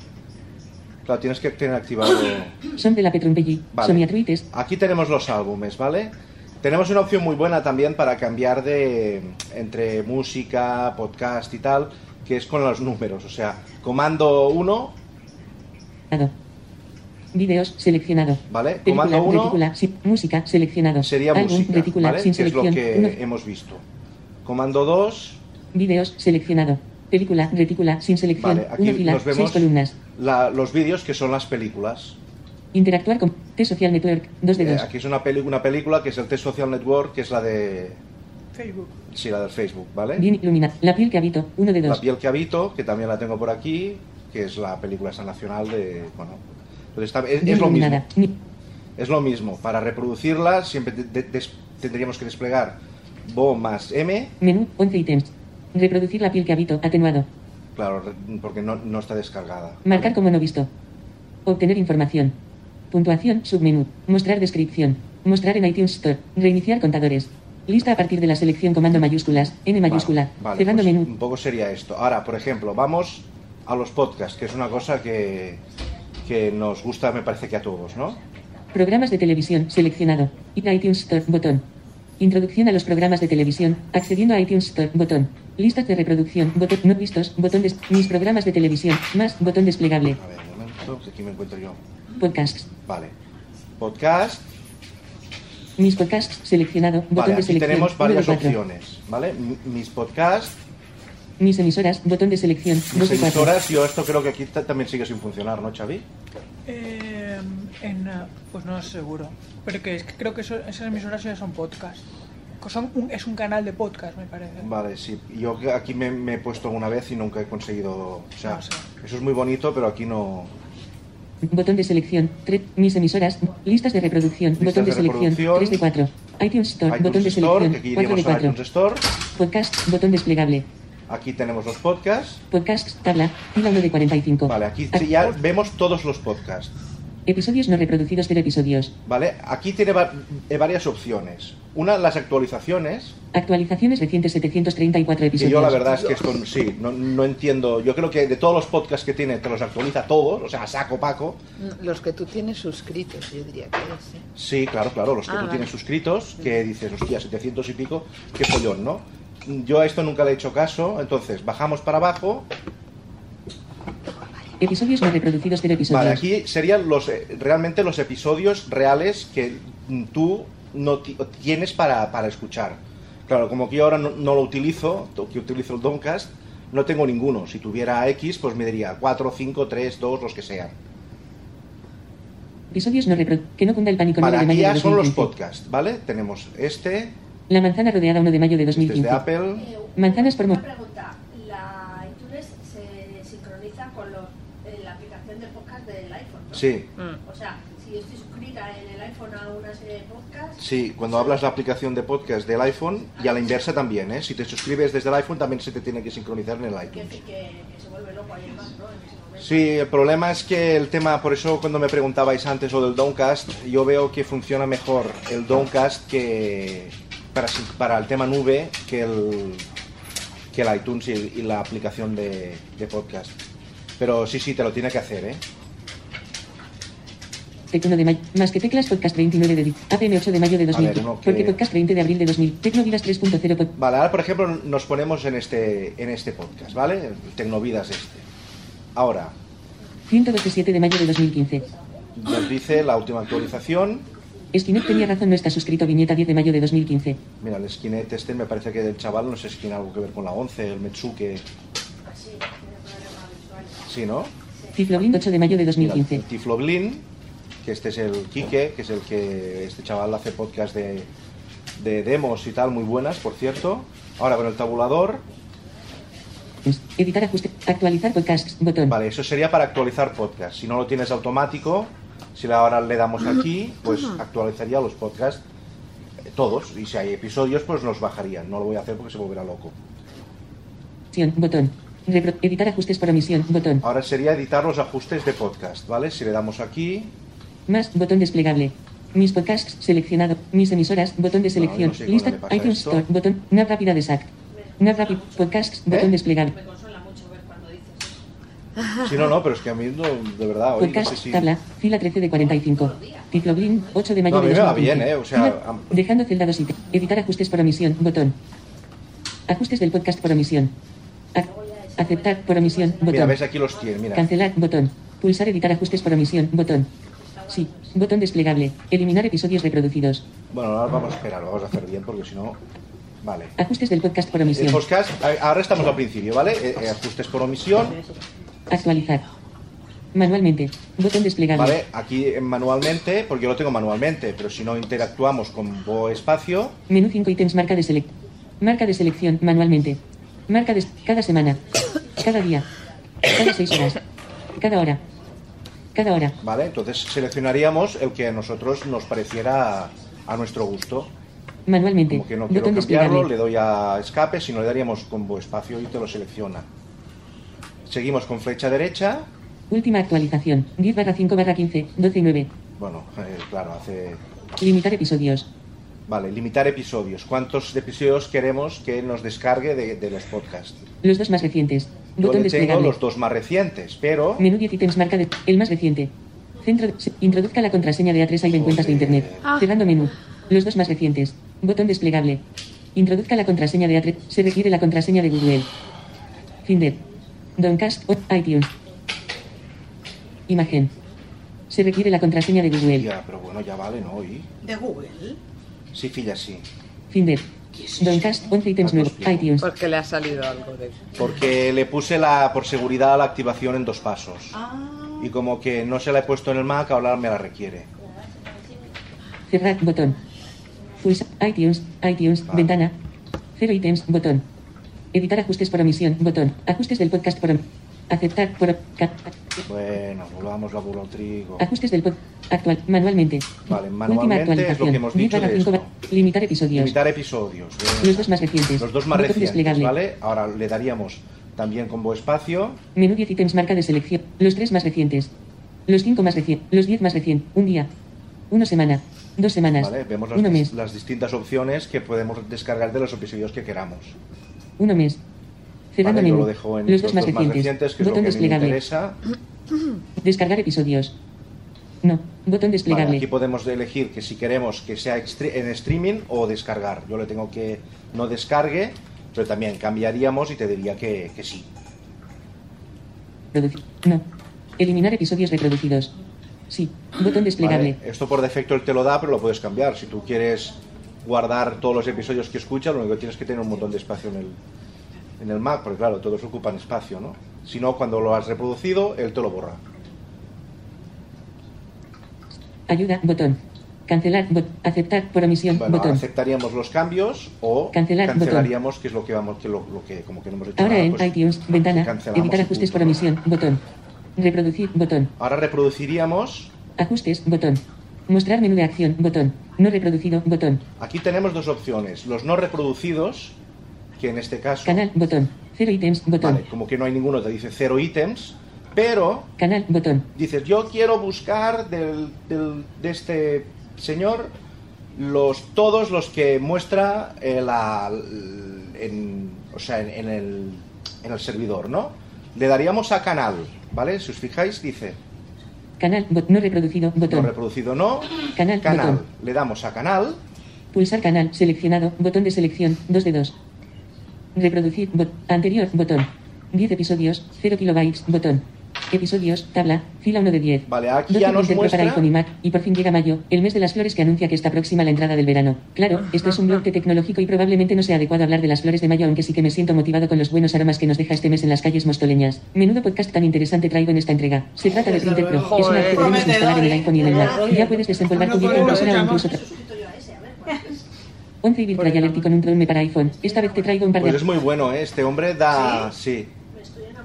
Claro, tienes que tener activado. Son de la Petrumbelli. Vale. Aquí tenemos los álbumes, ¿vale? Tenemos una opción muy buena también para cambiar de entre música, podcast y tal, que es con los números. O sea, comando 1, Ado. Vídeos, seleccionado. ¿vale? Comando 1 retícula, sí, música, seleccionado. sería Álbum, música, retícula, ¿vale? sin Que es lo que Uno. hemos visto. Comando 2, Vídeos, seleccionado. Película, retícula, sin selección. vale, aquí Una fila, nos seis vemos columnas. la- los vídeos que son las películas. Interactuar con T-Social Network, 2 de Eh, 2. aquí es una, peli- una película que es el Test Social Network, que es la de... Facebook. Sí, la del Facebook, ¿vale? Bien iluminada. La piel que habito, 1 de La 2. piel que habito, que también la tengo por aquí, que es la película esa nacional de... Bueno, está- es, es lo mismo. Es lo mismo. Para reproducirla siempre de- de- des- tendríamos que desplegar Bo más M, Menú, 11 ítems. Reproducir la piel que habito, atenuado. claro, porque no, no está descargada. Marcar como no visto. Obtener información. Puntuación, submenú. Mostrar descripción. Mostrar en iTunes Store. Reiniciar contadores. Lista a partir de la selección comando mayúsculas. N mayúscula. Vale, vale, Cerrando pues menú. un poco sería esto. Ahora, por ejemplo, vamos a los podcasts, que es una cosa que, que nos gusta, me parece que a todos, ¿no? Programas de televisión, seleccionado. ITunes Store, botón. Introducción a los programas de televisión, accediendo a iTunes Store, botón. Listas de reproducción, botón no vistos, botón de mis programas de televisión, más, botón desplegable. A ver, un momento, que aquí me encuentro yo. Podcasts. Vale. Podcast, Mis podcasts, seleccionado, botón vale, de aquí selección. tenemos varias opciones, ¿vale? Mis podcasts, Mis emisoras, botón de selección, mis emisoras, yo esto creo que aquí ta- también sigue sin funcionar, ¿no, Xavi? Eh, en, pues no es seguro. Pero que es que creo que eso- esas emisoras ya son podcast. Son un- es un canal de podcast, me parece. Vale, sí. Yo que aquí me, me he puesto una vez y nunca he conseguido... O sea, No sé. eso es muy bonito, pero aquí no... Botón de selección, tre- mis emisoras, listas de reproducción, Listas botón de, de selección, reproducción. 3 de 4. iTunes Store, iTunes botón de Store, selección, que aquí 4 de iríamos a 4. iTunes Store. Podcast, botón desplegable. Aquí tenemos los podcasts. Podcasts, tabla, fila 1 de 45. Vale, aquí sí ya vemos todos los podcasts. Episodios no reproducidos episodios. ¿Vale? Aquí tiene va- eh, varias opciones. Una, las actualizaciones, Actualizaciones recientes 734 que episodios. yo la verdad es que esto sí, no, no entiendo. Yo creo que de todos los podcasts que tiene, te los actualiza todos, o sea, saco paco. Los que tú tienes suscritos, yo diría que es. ¿eh? Sí, claro, claro, los que Ah, tú vale. tienes suscritos, que dices, hostia, 700 y pico, qué follón, ¿no? Yo a esto nunca le he hecho caso, entonces bajamos para abajo. Episodios no reproducidos pero episodios. Vale, aquí serían los eh, realmente los episodios reales que mm, tú no ti- tienes para, para escuchar. Claro, como que yo ahora no, no lo utilizo, que utilizo el Doncast, no tengo ninguno. Si tuviera X, pues me diría 4, 5, 3, 2, los que sean. Episodios no reproducidos. Que no cunda el pánico Vale, 9 de aquí de ya son los 2015. podcasts, ¿vale? Tenemos este, La manzana rodeada 1 de mayo de este es 2015. de Apple. Eh, Manzanas por mo- Una pregunta. La iTunes se sincroniza con los, eh, la aplicación de podcast del iPhone, ¿no? Sí. Mm. O sea, si yo estoy suscrita en el iPhone a una serie de podcasts... Sí, cuando hablas la aplicación de podcast del iPhone y a la inversa también, ¿eh? Si te suscribes desde el iPhone también se te tiene que sincronizar en el iTunes. que, que se vuelve loco ahí más, ¿no? En ese momento. Sí, el problema es que el tema, por eso cuando me preguntabais antes lo del Downcast, yo veo que funciona mejor el Downcast que para, para el tema nube que el, que el iTunes y, y la aplicación de, de podcast. Pero sí, sí, te lo tiene que hacer, ¿eh? Tecno de mayo. Más que teclas podcast 29 de APM 8 de mayo de 2000. ver, uno que- Porque podcast 20 de abril de 2000. Tecnovidas 3.0. pod- Vale, ahora por ejemplo nos ponemos en este, en este podcast, ¿vale? Tecnovidas este. Ahora, 127 de mayo de 2015. nos dice la última actualización. Skinet tenía razón, no está suscrito. Viñeta 10 de mayo de 2015. Mira, el Skinet este me parece que del chaval, no sé si tiene algo que ver con la 11, el Metsuke. Sí, ¿no? Tifloblin 8 de mayo de Mira, 2015. el Tifloblin, que este es el Kike, que es el que este chaval hace podcast de, de demos y tal, muy buenas, por cierto. Ahora con el tabulador, Editar ajuste. Actualizar podcasts. Botón. Vale, eso sería para actualizar podcast. Si no lo tienes automático, si ahora le damos aquí, pues actualizaría los podcasts eh, todos. Y si hay episodios, pues los bajarían. No lo voy a hacer porque se volverá loco. Botón. Repro- editar ajustes por omisión. Botón. Ahora sería editar los ajustes de podcast, ¿vale? Si le damos aquí, Más. Botón desplegable. Mis podcasts seleccionado. Mis emisoras. Botón de selección. no sé cómo Lista. iTunes esto. Store. Botón. Nav rápida de SAC. Nav rápida. Podcasts. ¿Eh? Botón desplegable. Me consuela mucho ver cuando dices si no, no, pero es que a mí no, de verdad, hoy no Podcast. sé si... Tabla. Fila 13 de 45. Tifloblin. 8 de mayo No, a mí de me va 2015. bien, ¿eh? O sea, Fila- Dejando celda 2 ítem. Editar ajustes por omisión. Botón. Ajustes del podcast por omisión. Ac- aceptar por omisión. Botón. Mira, ves aquí los tiene, mira. Cancelar, botón. Pulsar editar ajustes por omisión, botón. Sí, botón desplegable. Eliminar episodios reproducidos. Bueno, ahora vamos a esperar, lo vamos a hacer bien porque si no... Vale. Ajustes del podcast por El omisión. podcast, ahora estamos al principio, ¿vale? Eh, eh, ajustes por omisión, Actualizar. Manualmente. Botón desplegable. ¿vale? Aquí en manualmente, porque yo lo tengo manualmente, pero si no interactuamos con Bo Espacio, Menú 5 ítems marca de select. Marca de selección, manualmente. Marca de cada semana. Cada día. Cada 6 horas. Cada hora. Cada hora. ¿vale? Entonces seleccionaríamos el que a nosotros nos pareciera a nuestro gusto. Manualmente. Como que no quiero cambiarlo, le doy a escape, si no le daríamos con Bo Espacio y te lo selecciona. Seguimos con flecha derecha, Última actualización. 10 barra 5 barra 15. 12 y 9. bueno, eh, claro, hace... Limitar episodios. Vale, limitar episodios. ¿Cuántos episodios queremos que nos descargue de, de los podcasts? Los dos más recientes. Yo Botón le tengo desplegable. los dos más recientes, pero... Menú 10 ítems marca de el más reciente. Centro introduzca la contraseña de A3 en cuentas de internet. Ah. Cerrando menú. Los dos más recientes. Botón desplegable. Introduzca la contraseña de A3. Se requiere la contraseña de Google. Finder. Doncast o iTunes. Imagen. Se requiere la contraseña de Google. Ya, pero bueno, ya vale, ¿no? ¿Y? ¿De Google? Sí, filla, sí. Finder. Doncast 11 ítems nuevos. iTunes. Porque le ha salido algo de eso. Porque le puse la, por seguridad la activación en dos pasos. Ah, Y como que no se la he puesto en el Mac, ahora me la requiere. Cerrar botón. Pulsa iTunes, iTunes, Ah. ventana. Cero ítems, botón. Editar ajustes por omisión, botón. Ajustes del podcast por om- Aceptar por Bueno, volvamos a burro trigo. Ajustes del pod actual manualmente. Vale, manualmente es lo que hemos 10 dicho de 5 esto. Limitar episodios. Limitar episodios. Bien. Los dos más recientes. Los dos más Botón recientes. ¿vale? Ahora le daríamos también con Bo Espacio. Menú 10 ítems marca de selección. Los tres más recientes. Los 5 más recientes. Los 10 más recientes. Un día. Una semana. Dos semanas. ¿vale? Vemos las, Uno mes. las distintas opciones que podemos descargar de los episodios que queramos. Uno mes. Cerrando Vale, menú. lo dejo en Los dos más recientes. que es lo Botón que me desplegable. interesa. Descargar episodios. No. Botón Vale, desplegable. aquí podemos elegir que si queremos que sea en streaming o descargar. Yo le tengo que no descargue, pero también cambiaríamos y te diría que, que sí. Reducir. No. Eliminar episodios reproducidos. Sí. Botón desplegable. Vale, Esto por defecto él te lo da, pero lo puedes cambiar. Si tú quieres guardar todos los episodios que escuchas, lo único que tienes es que tener un montón de espacio en el, en el Mac, porque claro, todos ocupan espacio, ¿no? Si no, cuando lo has reproducido, él te lo borra. Ayuda. Botón. Cancelar. bot- aceptar por omisión. Bueno, botón. aceptaríamos los cambios o Cancelar, botón. cancelaríamos, que es lo que vamos, que lo, lo que como que no hemos hecho Ahora nada, en pues iTunes. Ventana. y ajustes por omisión. Botón. Reproducir. Botón. Ahora reproduciríamos. Ajustes. Botón. Mostrar menú de acción. Botón. No reproducido. Botón. Aquí tenemos dos opciones. Los no reproducidos, que en este caso, Canal. Botón. Cero ítems. Botón. vale, como que no hay ninguno, te dice cero ítems, pero Canal. Botón. dices, yo quiero buscar del, del- de este señor los todos los que muestra eh, la, en, o sea, en, en el, en el servidor, ¿no? Le daríamos a canal, ¿vale? Si os fijáis, dice Canal, bot, no reproducido, No botón. reproducido no. Canal, Canal. botón. Le damos a canal. Pulsar canal, seleccionado, botón de selección, 2 de 2. Reproducir, bot, anterior, botón. 10 episodios, 0 kilobytes, botón. Episodios, tabla, fila 1 de 10. Vale, aquí 12 ya nos Pro para muestra. iPhone y Mac, y por fin llega mayo, el mes de las flores que anuncia que está próxima la entrada del verano. Claro, esto es un blog tecnológico y probablemente no sea adecuado hablar de las flores de mayo, aunque sí que me siento motivado con los buenos aromas que nos deja este mes en las calles mostoleñas. Menudo podcast tan interesante traigo en esta entrega. Se trata de Printer Pro, es una app que podemos instalar en el iPhone y en el Mac. Ya puedes desempolvar tu vieja impresora o incluso... 11 y Trial Alert con un drone para iPhone. Esta vez te traigo un par de... Pues es muy bueno, ¿eh? Este hombre da. Sí.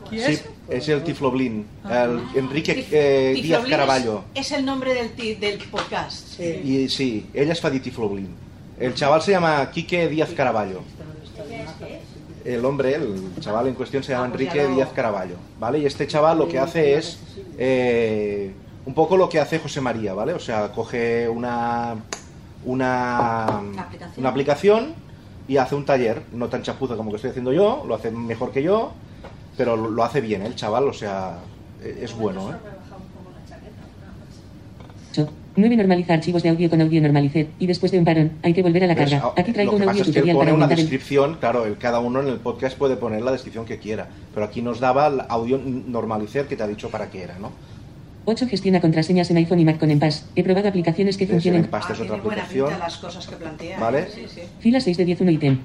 ¿Quién Sí, es? es el Tifloblin. Ah. El Enrique eh, Díaz Caraballo. Es, el nombre del, ti- del podcast. Y sí, ella es fa dir Tifloblin. El chaval se llama Quique Díaz Caraballo. El hombre, el chaval en cuestión se llama Ah, pues Enrique Díaz Caraballo, ¿vale? Y este chaval lo que hace es eh, un poco lo que hace José María, ¿vale? O sea, coge una una, aplicación. una aplicación y hace un taller, no tan chapuza como que estoy haciendo yo, lo hace mejor que yo, pero lo, lo hace bien, ¿eh? el chaval, o sea, eh, es bueno, ¿eh? 9. Normaliza archivos de audio con audio normalicer. Y después de un parón, hay que volver a la carga. Aquí traigo lo un que audio pasa es que él tutorial pone para una aumentar el... descripción, claro, el, cada uno en el podcast puede poner la descripción que quiera, pero aquí nos daba el audio normalizer que te ha dicho para qué era, ¿no? 8. Gestiona contraseñas en iPhone y Mac con Enpass. He probado aplicaciones que funcionan. el Enpass es otra Ah, buena aplicación. las cosas que plantea. ¿Vale? Sí, sí. Fila 6 de 10, 1 ítem.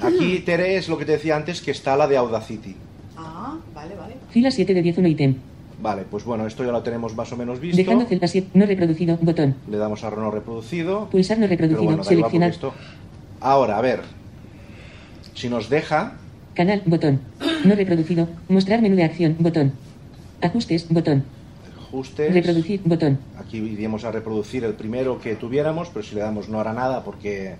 Aquí, Tere, es lo que te decía antes, que está la de Audacity. Ah, vale, vale. Fila 7 de 10, 1 ítem. Vale, pues bueno, esto ya lo tenemos más o menos visto. Dejando celda 7, no reproducido, botón. Le damos a no reproducido. Pulsar no reproducido, bueno, seleccionar. esto... Ahora, a ver. Si nos deja, Canal, botón. No reproducido. Mostrar menú de acción, botón. Ajustes, botón. Ajustes. Reproducir, botón. Aquí iríamos a reproducir el primero que tuviéramos, pero si le damos no hará nada porque,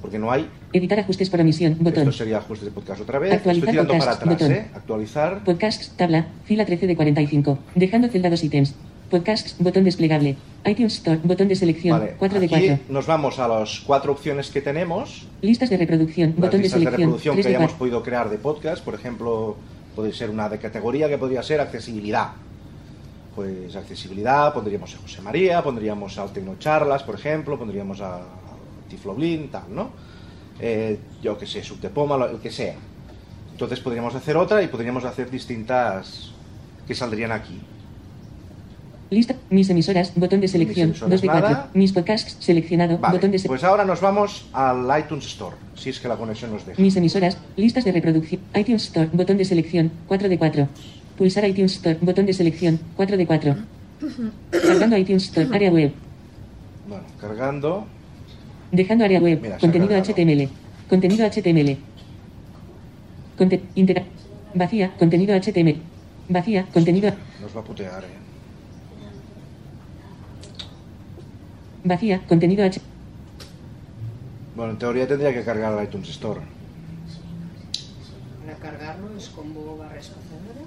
porque no hay. Editar ajustes por omisión, botón. Esto sería ajustes de podcast otra vez. Actualizar Estoy tirando para atrás, botón. ¿eh? Actualizar. Podcasts, tabla, fila 13 de 45. Dejando celda 2 ítems. Podcasts, botón desplegable. iTunes Store, botón de selección, Vale, 4 de aquí 4. nos vamos a las cuatro opciones que tenemos. Listas de reproducción, Las botón de listas de selección, reproducción 3 que hayamos 4. podido crear de podcast. Por ejemplo, puede ser una de categoría que podría ser accesibilidad. Pues accesibilidad, pondríamos a José María, pondríamos al Tecnocharlas, por ejemplo, pondríamos a Tifloblin, tal, ¿no? Eh, yo que sé, Subtepoma, lo- el que sea. Entonces podríamos hacer otra y podríamos hacer distintas que saldrían aquí. Lista, mis emisoras, botón de selección, emisoras 2 de 4. nada. Mis podcasts, seleccionado, Vale, botón de selección. pues ahora nos vamos al iTunes Store, si es que la conexión nos deja. Mis emisoras, listas de reproducción, iTunes Store, botón de selección, 4 de 4. Pulsar iTunes Store, botón de selección, 4 de 4. Cargando iTunes Store, área web. Bueno, cargando. Dejando área web, Mira, contenido cargado. HTML. Contenido HTML. Conte intera- vacía, contenido HTML. Vacía, contenido Nos va a putear, eh. vacía, contenido H. Bueno, en teoría tendría que cargar el iTunes Store. Para cargarlo es combo barra espaciadora.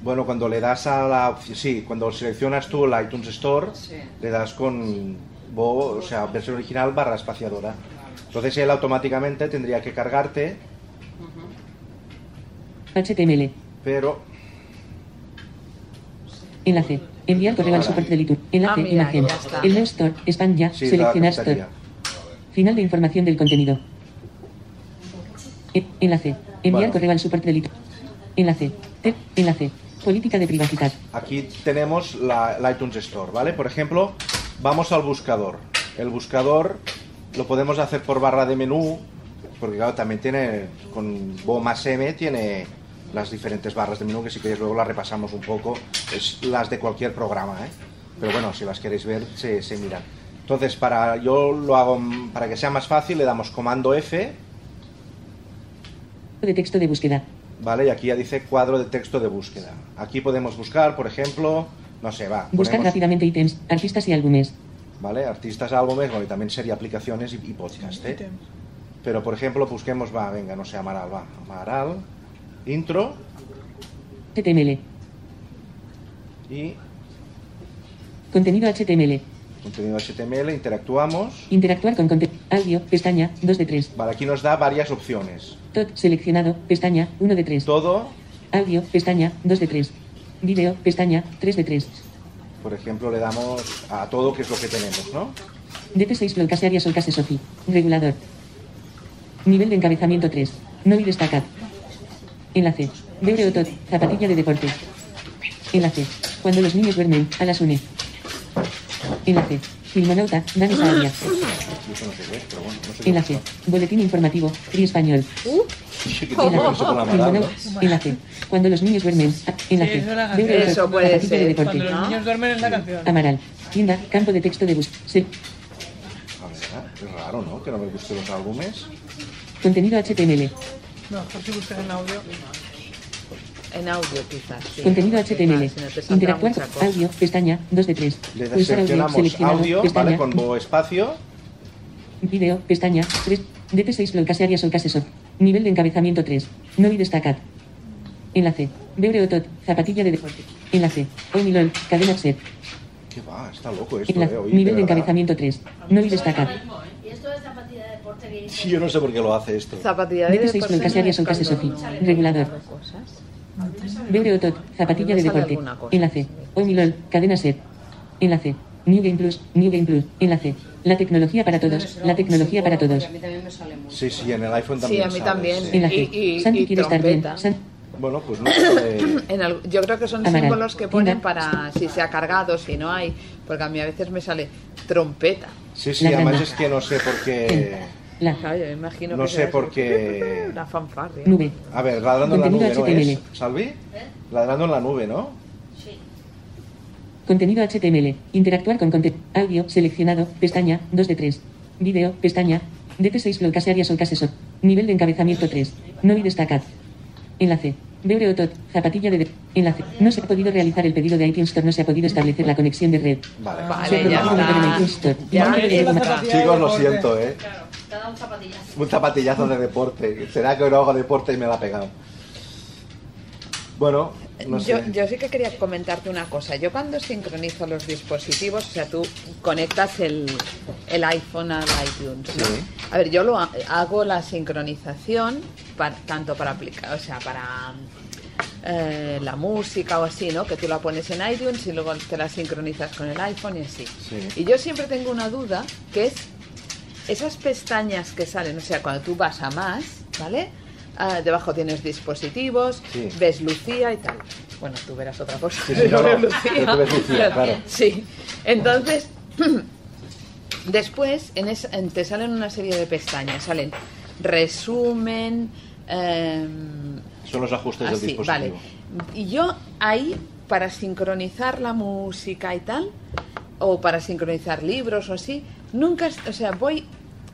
Bueno, cuando le das a la opción, sí, cuando seleccionas tú el iTunes Store, Sí. le das con Bo, o sea, versión original barra espaciadora. Entonces él automáticamente tendría que cargarte, HTML. pero Enlace. Enviar correo al soporte del iTunes. Enlace, Ah, mira, imagen. El Neo Store. Spam ya. sí, seleccionar Store. Final de información del contenido. E- enlace. Enviar Bueno. correo al soporte del iTunes. Enlace. Te- enlace. Política de privacidad. Aquí tenemos la, iTunes Store, ¿vale? Por ejemplo, vamos al buscador. El buscador lo podemos hacer por barra de menú, porque claro, también tiene, con Bo más M, tiene las diferentes barras de menú, que si queréis luego las repasamos un poco, es las de cualquier programa, ¿eh? Pero bueno, si las queréis ver, se, se miran. Entonces, para yo lo hago, para que sea más fácil, le damos comando F, De texto de búsqueda. ¿Vale? Y aquí ya dice cuadro de texto de búsqueda. Aquí podemos buscar, por ejemplo, no sé, va. Buscar ponemos- rápidamente ítems, artistas y álbumes. ¿vale? Artistas, álbumes, bueno, y también sería aplicaciones y, y podcast, ¿eh? Pero, por ejemplo, busquemos, va, venga, no sé, Amaral, va, Amaral, intro HTML. y Contenido HTML. contenido HTML, interactuamos. Interactuar con contenido. Audio, pestaña, 2 de 3. Vale, aquí nos da varias opciones. Seleccionado, pestaña, 1 de 3. Todo, Audio, pestaña, 2 de 3. Video, pestaña, 3 de 3. por ejemplo, le damos a todo que es lo que tenemos, ¿no? DT6 Flow Case Arias o Case Sofi. Regulador. Nivel de encabezamiento 3. No y destacat. Enlace. Beure o tot. Zapatilla de deporte. Enlace. Cuando los niños duermen, a las une. Enlace. Filmonauta, Dani qué Enlace. Boletín informativo, Free Español. Marablo. Enlace. Cuando los niños duermen, a- enlace. Sí, eso puede de ser. deporte. Cuando los niños duermen es la canción. Amaral. Tienda, campo de texto de bus. Se- A ver, es raro, ¿no? Que no me gusten los álbumes. Contenido HTML. No, por si buscas en audio. En audio quizás. sí. Contenido HTML. Si no Interactuar. Audio. Pestaña. 2 de 3. Le Pulsar audio. Seleccionado. audio, Pestaña. ¿vale? Con bo espacio. Video, pestaña, 3, DT6 Flow Case Arias o Case Soft. Nivel de encabezamiento 3. No y destacat. Enlace. Tot. Zapatilla de deporte. Enlace. Omilol. Cadena set. ¿Qué va? Está loco esto, Enlace. eh. Oye, Nivel de verdad. encabezamiento 3. No y destacat. Y esto es zapatilla de deporte que Sí, yo no sé por qué lo hace esto. Zapatilla de DT6 Flow Case Arias o Case Sofi. Regulador. Beure. Zapatilla de sale deporte. Enlace. Omilol. Cadena set. Enlace. New Game Plus. New Game Plus. Enlace. La tecnología para todos. La tecnología para todos. A mí también me sale mucho. Sí, sí, en el iPhone Sí, también. a mí sale, también. sí. Enlace. Y- y- Santi y quiere estar bien. San- Bueno, pues no sé. En yo creo que son Amaral. símbolos que ponen para si se ha cargado, si no hay, porque a mí a veces me sale trompeta. Sí, sí, La además es que no sé por qué. La. Claro, yo me imagino No que sé por qué. Una fanfarria. Nube. A ver, ladrando en la nube, ¿no es? HTML. ¿Salvi? Ladrando en la nube, ¿no? Contenido HTML. Interactuar con contenido. Audio. Seleccionado. Pestaña. 2 de 3. Video. Pestaña. DT6 Flow Case Arias o Case Soft. Nivel de encabezamiento 3. No y destacat. Enlace. Beure o tot. Zapatilla de... de- Enlace. No se ha podido realizar el pedido de iTunes Store. No se ha podido establecer la conexión de red. Vale. Vale, Se ha ya está. iTunes Store. Ya está. documento. Chicos, lo siento, ¿eh? Te da un zapatillazo. Un zapatillazo de deporte. ¿Será que no hago deporte y me la ha pegado? Bueno, no yo, sé. yo sí que quería comentarte una cosa. Yo cuando sincronizo los dispositivos, o sea, tú conectas el, el iPhone al iTunes. ¿no? Sí. A ver, yo lo ha- hago la sincronización pa- tanto para aplicar, o sea, para eh, la música o así, ¿no? Que tú la pones en iTunes y luego te la sincronizas con el iPhone y así. Sí. Y yo siempre tengo una duda que es esas pestañas que salen, o sea, cuando tú vas a más, ¿vale? Ah, debajo tienes dispositivos, Sí. ves Lucía y tal. Bueno, tú verás otra cosa. Sí, sí, Yo no, veo no, pero tú ves Lucía, claro. Sí. Entonces, después en es- en- te salen una serie de pestañas. Salen resumen, em, Son los ajustes del así, dispositivo. vale. Y yo ahí, para sincronizar la música y tal, o para sincronizar libros o así, nunca, o sea, voy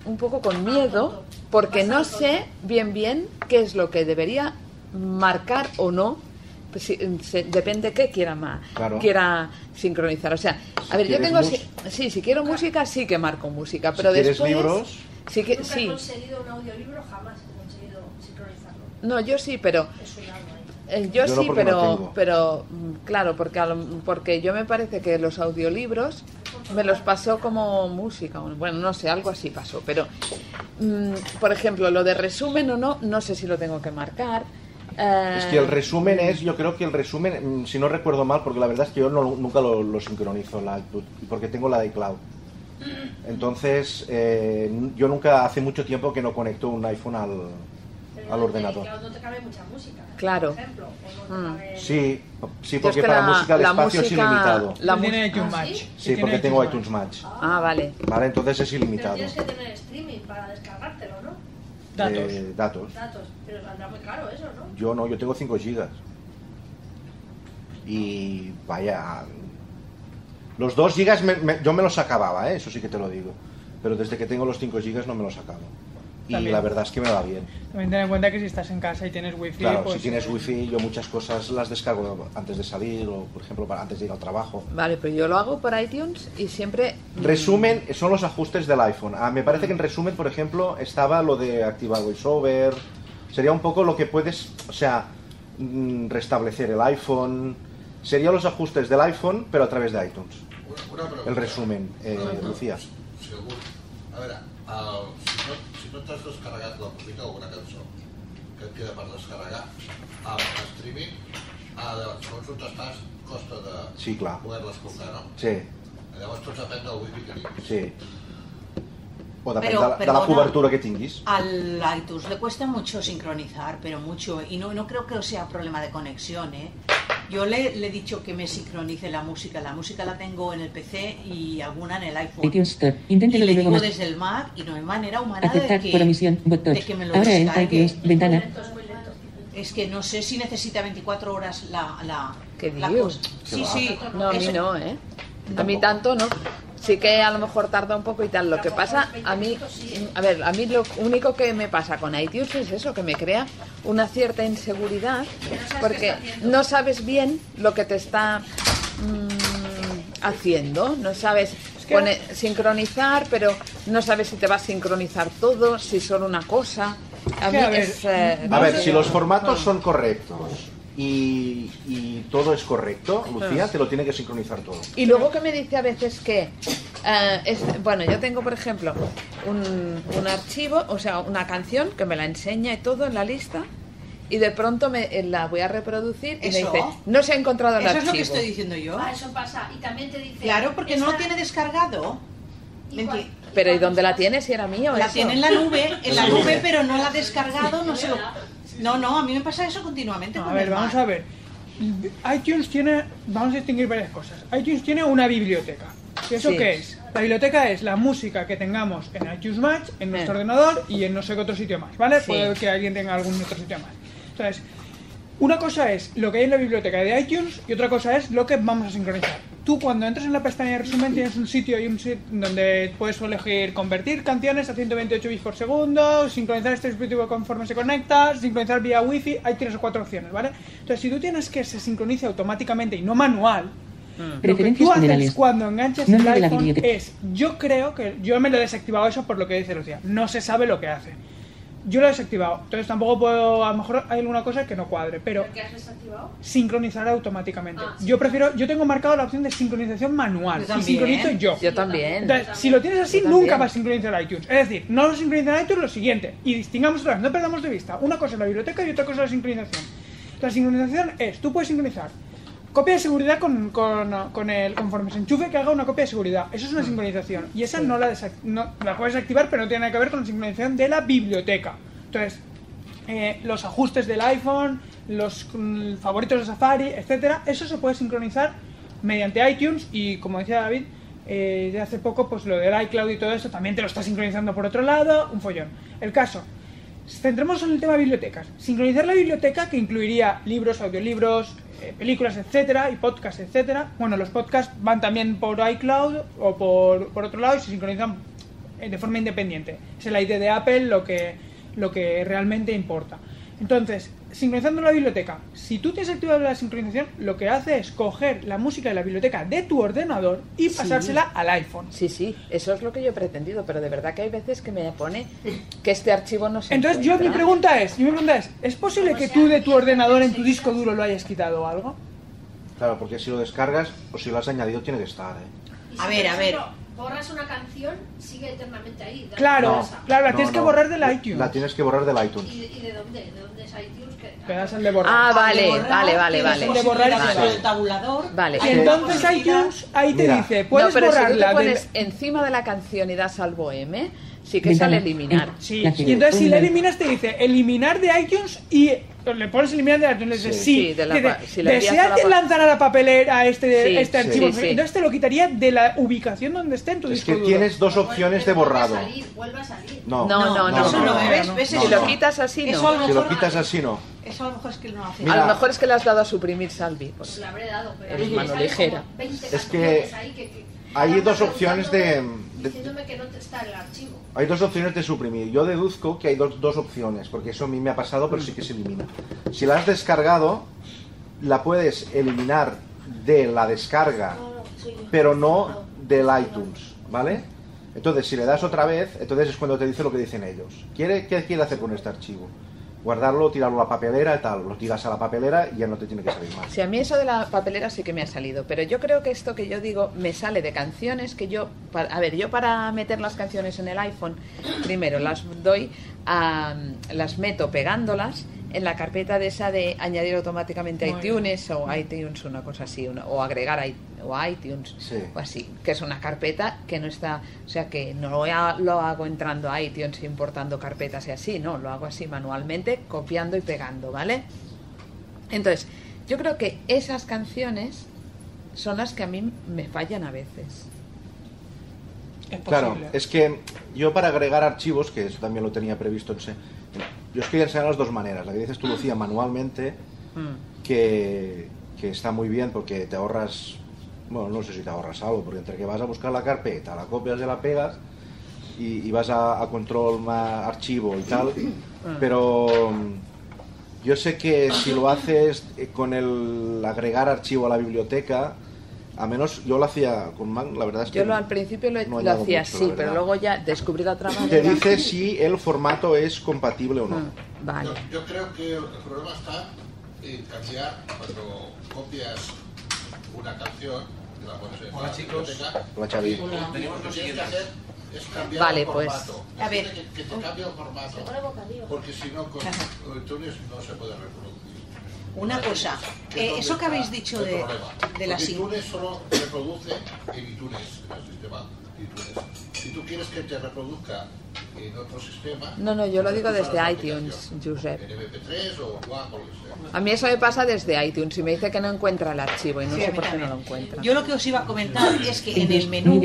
un poco con miedo porque no sé bien bien qué es lo que debería marcar o no. Pues si- se- depende qué quiera ma- Claro. quiera sincronizar. O sea, a ver, yo tengo si, sí, si quiero música sí que marco música, pero después libros, sí que Nunca sí. he conseguido un audiolibro, jamás he conseguido sincronizarlo. No, yo sí, pero Es un alma ahí. Eh, yo, sí, no pero, pero mm, claro, porque, a lo- porque yo me parece que los audiolibros me los pasó como música, bueno, no sé, algo así pasó, pero mm, por ejemplo, lo de resumen o no, no sé si lo tengo que marcar. Eh, Es que el resumen es, yo creo que el resumen, mm, si no recuerdo mal, porque la verdad es que yo no- nunca lo, lo sincronizo la porque tengo la de iCloud. Entonces, eh, yo nunca, hace mucho tiempo que no conecto un iPhone al, al ordenador. claro, no te cabe mucha música. Claro. Por ejemplo, o no te Mm. cabe- Sí, sí, porque es que para la- música el la espacio es ilimitado. la tiene iTunes ¿Ah, Match. sí? Porque tengo Match. iTunes Match. Ah, vale. Vale, entonces es Pero ilimitado. tienes que tener streaming para descargártelo, ¿no? Datos. Eh, datos. Datos. Pero saldrá muy caro eso, ¿no? Yo no, yo tengo 5 gigas. Y vaya. Los 2 gigas me- me- yo me los acababa, ¿eh? eso sí que te lo digo. Pero desde que tengo los 5 gigas no me los acabo. Y También. la verdad es que me va bien. También ten en cuenta que si estás en casa y tienes wifi, Claro, pues, si tienes wifi, yo muchas cosas las descargo antes de salir o, por ejemplo, para, antes de ir al trabajo. Vale, pero yo lo hago por iTunes y siempre... Resumen son los ajustes del iPhone. Ah, me parece que en resumen, por ejemplo, estaba lo de activar VoiceOver. Sería un poco lo que puedes, o sea, mm, restablecer el iPhone. Serían los ajustes del iPhone, pero a través de iTunes. Una, una pregunta. El resumen, eh, Lucía. Segur. A veure, el, si, no, si no t'has descarregat la música o una cançó que et queda per descarregar amb streaming, Ah, llavors, segons on estàs, costa de Sí, poder-la escoltar, no? Sí, Llavors tot depèn del wifi que tinguis. sí. O depèn Pero, de, la- de la perdona. cobertura que tinguis. Al iTunes le cuesta mucho sincronizar, pero mucho. Y no, no creo que sea problema de conexión, ¿eh? Yo le, le he dicho que me sincronice la música. La música la tengo en el PC y alguna en el iPhone. iTunes Store. Y Inténtelo le de digo más. desde el Mac y no hay manera humana de Aceptar que, por omisión. De que me lo Ahora en descargue. iTunes. Ventana. Es que no sé si necesita 24 horas la, la, ¿Qué la dios? cosa. Sí, sí. No, a mí no, ¿eh? A mí tanto no. Sí que a lo mejor tarda un poco y tal. Lo que pasa, a mí, a ver, a mí lo único que me pasa con iTunes es eso, que me crea una cierta inseguridad porque no sabes bien lo que te está mm, haciendo, no sabes pone- sincronizar, pero no sabes si te va a sincronizar todo, si solo una cosa. A mí Que, a ver, es, eh, A ver, si los formatos son correctos y, y todo es correcto, Lucía te lo tiene que sincronizar todo. Y luego que me dice a veces que, eh, es- bueno, yo tengo, por ejemplo, un, un archivo, o sea, una canción que me la enseña y todo en la lista, y de pronto me eh, la voy a reproducir y Eso. me dice, no se ha encontrado el Eso es archivo. lo que estoy diciendo yo. Ah, eso pasa. Y también te dice. Claro, porque no lo tiene descargado. Pero ¿y dónde la tiene? Si era mío. La eso? tiene en la nube, en la nube, pero no la ha descargado, no se lo... No, no, a mí me pasa eso continuamente No, con a ver, el vamos Mac. a ver. iTunes tiene, vamos a distinguir varias cosas. iTunes tiene una biblioteca. ¿Y eso Sí. qué es? La biblioteca es la música que tengamos en iTunes Match, en nuestro Eh. ordenador y en no sé qué otro sitio más, ¿vale? Sí. Puede que alguien tenga algún otro sitio más. Entonces, una cosa es lo que hay en la biblioteca de iTunes y otra cosa es lo que vamos a sincronizar. Tú cuando entras en la pestaña de resumen tienes un sitio y un sitio donde puedes elegir convertir canciones a 128 bits por segundo, sincronizar este dispositivo conforme se conecta, sincronizar vía wifi, hay tres o cuatro opciones, ¿vale? Entonces si tú tienes que se sincronice automáticamente y no manual, lo que tú haces cuando enganchas de el iPhone es, yo creo que yo me lo he desactivado eso por lo que dice Lucía, no se sabe lo que hace. Yo lo he desactivado, entonces tampoco puedo, a lo mejor hay alguna cosa que no cuadre, pero ¿Qué has desactivado? sincronizar automáticamente. Ah, yo prefiero, yo tengo marcado la opción de sincronización manual Yo y también. sincronizo yo. Yo también. Entonces, si lo tienes así, Yo también. nunca vas a sincronizar iTunes. Es decir, no lo sincroniza iTunes, lo siguiente. Y distingamos otra vez, no perdamos de vista. Una cosa es la biblioteca y otra cosa es la sincronización. La sincronización es, tú puedes sincronizar copia de seguridad con, con, con el conforme se enchufe que haga una copia de seguridad. Eso es una sincronización. Y esa no la, no, la puedes activar, pero no tiene nada que ver con la sincronización de la biblioteca. Entonces, eh, los ajustes del iPhone, los mm, favoritos de Safari, etcétera, eso se puede sincronizar mediante iTunes y como decía David, eh, de hace poco, pues lo del iCloud y todo eso también te lo está sincronizando por otro lado, un follón. El caso, centremos en el tema bibliotecas. Sincronizar la biblioteca que incluiría libros, audiolibros, eh, películas, etcétera, y podcasts, etcétera. Bueno, los podcasts van también por iCloud o por, por otro lado y se sincronizan eh, de forma independiente. Es el ID de Apple lo que, lo que realmente importa. Entonces, sincronizando la biblioteca, si tú tienes activada la sincronización, lo que hace es coger la música de la biblioteca de tu ordenador y Sí. pasársela al iPhone. Sí, sí, eso es lo que yo he pretendido, pero de verdad que hay veces que me pone que este archivo no se Entonces, yo mi pregunta es, yo mi pregunta es, ¿es posible que tú de tu ordenador en tu disco duro lo hayas quitado o algo? Claro, porque si lo descargas o si lo has añadido tiene que estar, ¿eh? A ver, a ver. Borras una canción, sigue eternamente ahí. Claro, vueltas. claro, la No, tienes que no. borrar del iTunes. La tienes que borrar del iTunes. ¿Y de, y de dónde? ¿De dónde es iTunes? Que, Le das al de borrar. Ah, Al de vale, borrar, vale, vale, vale. El de borrar ese. del tabulador. Vale. Y entonces iTunes ahí te Mira. dice, puedes no, pero si tú borrarla te pones encima de la canción y das al boheme, sí que sale eliminar. Sí, La y entonces si la eliminas te dice eliminar de iTunes y le pones eliminar de iTunes, Sí. sí, Sí, de la dice, pa- si le envías ¿deseas a la lanzar a la papelera este, Sí, este sí, archivo? sí. Entonces te lo quitaría de la ubicación donde esté en tu Es disco que duro. tienes dos opciones de a borrado. salir, vuelve a salir. No, No, no, no, eso no, no, no, ¿ves? no, ¿Ves? no, Si lo quitas así, Eso no. a lo Si lo quitas así, no. Eso a lo mejor es que no hace. A Mira. lo mejor es que le has dado a suprimir Salvi. pues. Le habré dado, pero ahí mano ligera. como 20 Es que hay dos opciones de- Diciéndome que no te está el archivo. Hay dos opciones de suprimir. Yo deduzco que hay dos, dos opciones, porque eso a mí me ha pasado, pero sí que se elimina. Si la has descargado, la puedes eliminar de la descarga, yo. pero no del iTunes, ¿vale? Entonces, si le das otra vez, entonces es cuando te dice lo que dicen ellos. ¿Quiere, ¿Qué quiere hacer con este archivo? Guardarlo, tirarlo a la papelera y tal. Lo tiras a la papelera y ya no te tiene que salir más. Si a mí eso de la papelera sí que me ha salido, pero yo creo que esto que yo digo me sale de canciones que yo, a ver, yo para meter las canciones en el iPhone, primero las doy a, las meto pegándolas en la carpeta de esa de añadir automáticamente Muy iTunes o iTunes, una cosa así, una- o agregar i- o iTunes Sí. o así, que es una carpeta que no está, o sea que no lo, ha- lo hago entrando a iTunes importando carpetas y así, no, lo hago así manualmente, copiando y pegando, ¿vale? Entonces, yo creo que esas canciones son las que a mí me fallan a veces. Es Claro, es que yo para agregar archivos, que eso también lo tenía previsto en yo os quería enseñar las dos maneras. La que dices tú, Lucía, manualmente, Mm. que, que está muy bien porque te ahorras, bueno, no sé si te ahorras algo, porque entre que vas a buscar la carpeta, la copias y la pegas, y, y vas a, a control ma- archivo y tal, pero mm, yo sé que si lo haces eh, con el agregar archivo a la biblioteca, a menos yo lo hacía con Mac, la verdad es que Yo lo, al principio lo, no lo hacía mucho, así, la pero luego ya descubrí la otra te manera. dice si el formato es compatible o no. Mm, Vale. Yo, yo creo que el problema está en cambiar cuando copias una canción y la pones en Hola, la chicos. biblioteca, Hola, Xavi. Hola. Tenemos lo que tienes que siguiente. hacer es cambiar Vale, el pues. formato. A ver. Que, que te cambie el formato. Porque si no, con iTunes no se puede reproducir. Una cosa, eh, eso que habéis dicho de, de la Porque sin- iTunes solo reproduce en iTunes, en el sistema iTunes. Si tú quieres que te reproduzca en otro sistema... No, no, yo lo digo desde iTunes. Josep. En MP3 o WAP o lo que sea. A mí eso me pasa desde iTunes y me dice que no encuentra el archivo y no Sí, sé por qué no lo encuentra. Yo lo que os iba a comentar es que en el menú,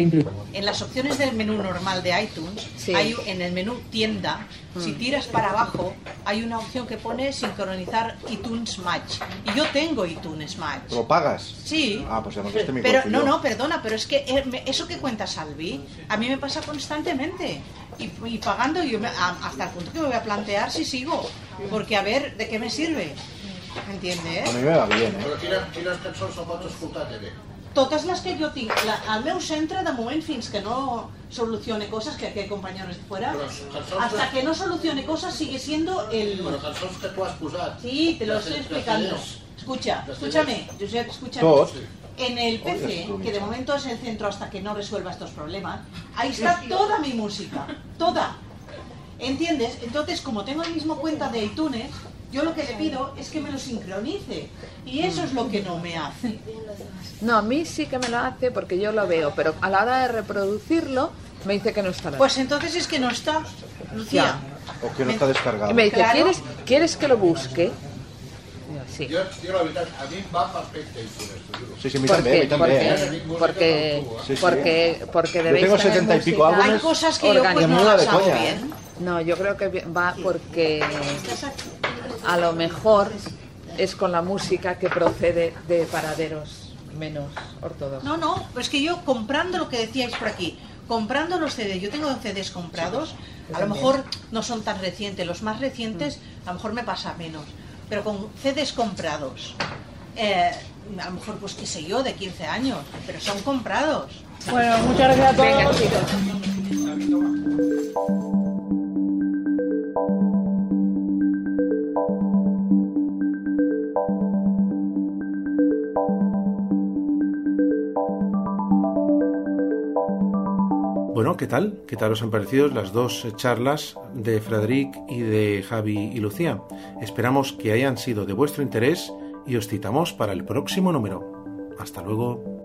en las opciones del menú normal de iTunes, Sí. hay en el menú tienda, si Mm. tiras para abajo, hay una opción que pone sincronizar iTunes Match. Y yo tengo iTunes Match. ¿Lo pagas? Sí. Ah, pues además este mi Pero no, no, perdona, pero es que eh, me- eso que cuenta Salvi, a mí me pasa constantemente. Y, y pagando yo me- a- hasta el punto que me voy a plantear si sigo. Porque a ver, ¿de qué me sirve? ¿Entiendes? A mí me va bien, ¿eh? Però quines, quines cançons no pots escoltar TV? Totes les que jo tinc, la, el meu centre de moment fins que no solucione cosas, que aquí hay compañeros fuera, hasta que no solucione cosas sigue siendo el... Però cançons que tu has posat. Sí, te lo estoy explicando. Escucha, escúchame, Josep, escúchame. Tot. En el PC, que de momento es el centro hasta que no resuelva estos problemas, ahí está toda mi música, toda. ¿Entiendes? Entonces, como tengo el mismo cuenta de iTunes, yo lo que le pido es que me lo sincronice. Y eso es lo que no me hace. No, a mí sí que me lo hace porque yo lo veo, pero a la hora de reproducirlo me dice que no está. Pues entonces es que no está. Lucía, O que no está descargado. Y me dice. ¿quieres, ¿quieres que lo busque? Sí. Jo, jo la veritat, a mi em va perfecte iTunes, t'ho juro. Sí, sí, a mi ¿Por també, a mi qué? també, Porque, eh? porque, Sí, sí. porque, porque Yo debéis tengo tener 70 y pico álbumes. hay cosas que yo pues no no la las hago bien. No, yo creo que va porque a lo mejor es con la música que procede de paraderos menos ortodoxos. No, no, pero es que yo comprando lo que decíais por aquí, comprando los CDs, yo tengo CDs comprados, a lo mejor no son tan recientes, los más recientes a lo mejor me pasa menos, pero con CDs comprados, eh, a lo mejor pues qué sé yo, de 15 años, pero son comprados. Bueno, muchas gracias a todos. Venga, Bueno, ¿qué tal? ¿Qué tal os han parecido las dos charlas de Frederic y de Javi y Lucía? Esperamos que hayan sido de vuestro interés y os citamos para el próximo número. Hasta luego.